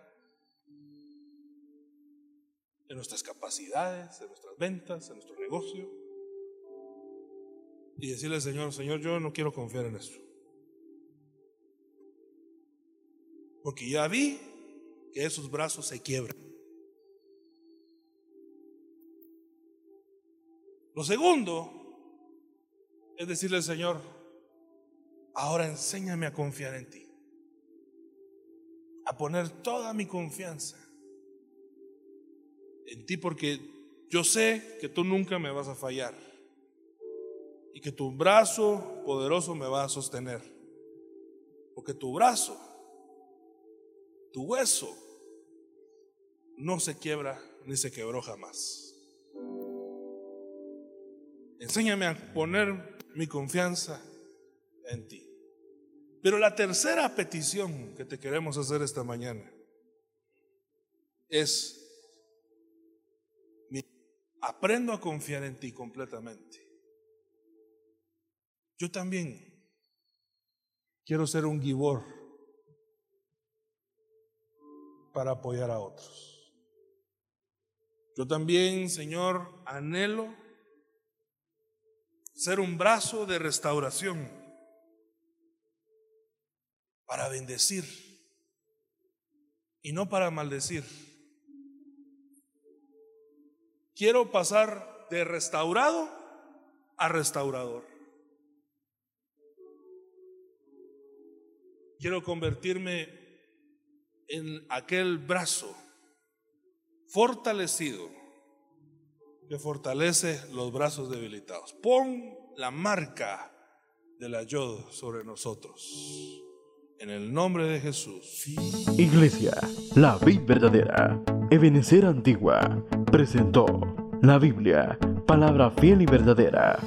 en nuestras capacidades, en nuestras ventas, en nuestro negocio. Y decirle al Señor, Señor, yo no quiero confiar en eso. Porque ya vi que esos brazos se quiebran. Lo segundo es decirle al Señor, Ahora enséñame a confiar en ti. A poner toda mi confianza en ti porque yo sé que tú nunca me vas a fallar y que tu brazo poderoso me va a sostener. Porque tu brazo, tu hueso, no se quiebra ni se quebró jamás. Enséñame a poner mi confianza en ti. Pero la tercera petición que te queremos hacer esta mañana es, aprendo a confiar en ti completamente. Yo también quiero ser un gibor para apoyar a otros. Yo también, Señor, anhelo ser un brazo de restauración para bendecir y no para maldecir. Quiero pasar de restaurado a restaurador. Quiero convertirme en aquel brazo fortalecido que fortalece los brazos debilitados. Pon la marca del ayudo sobre nosotros. En el nombre de Jesús. Iglesia, la Vid verdadera, Ebenecer Antigua, presentó la Biblia, palabra fiel y verdadera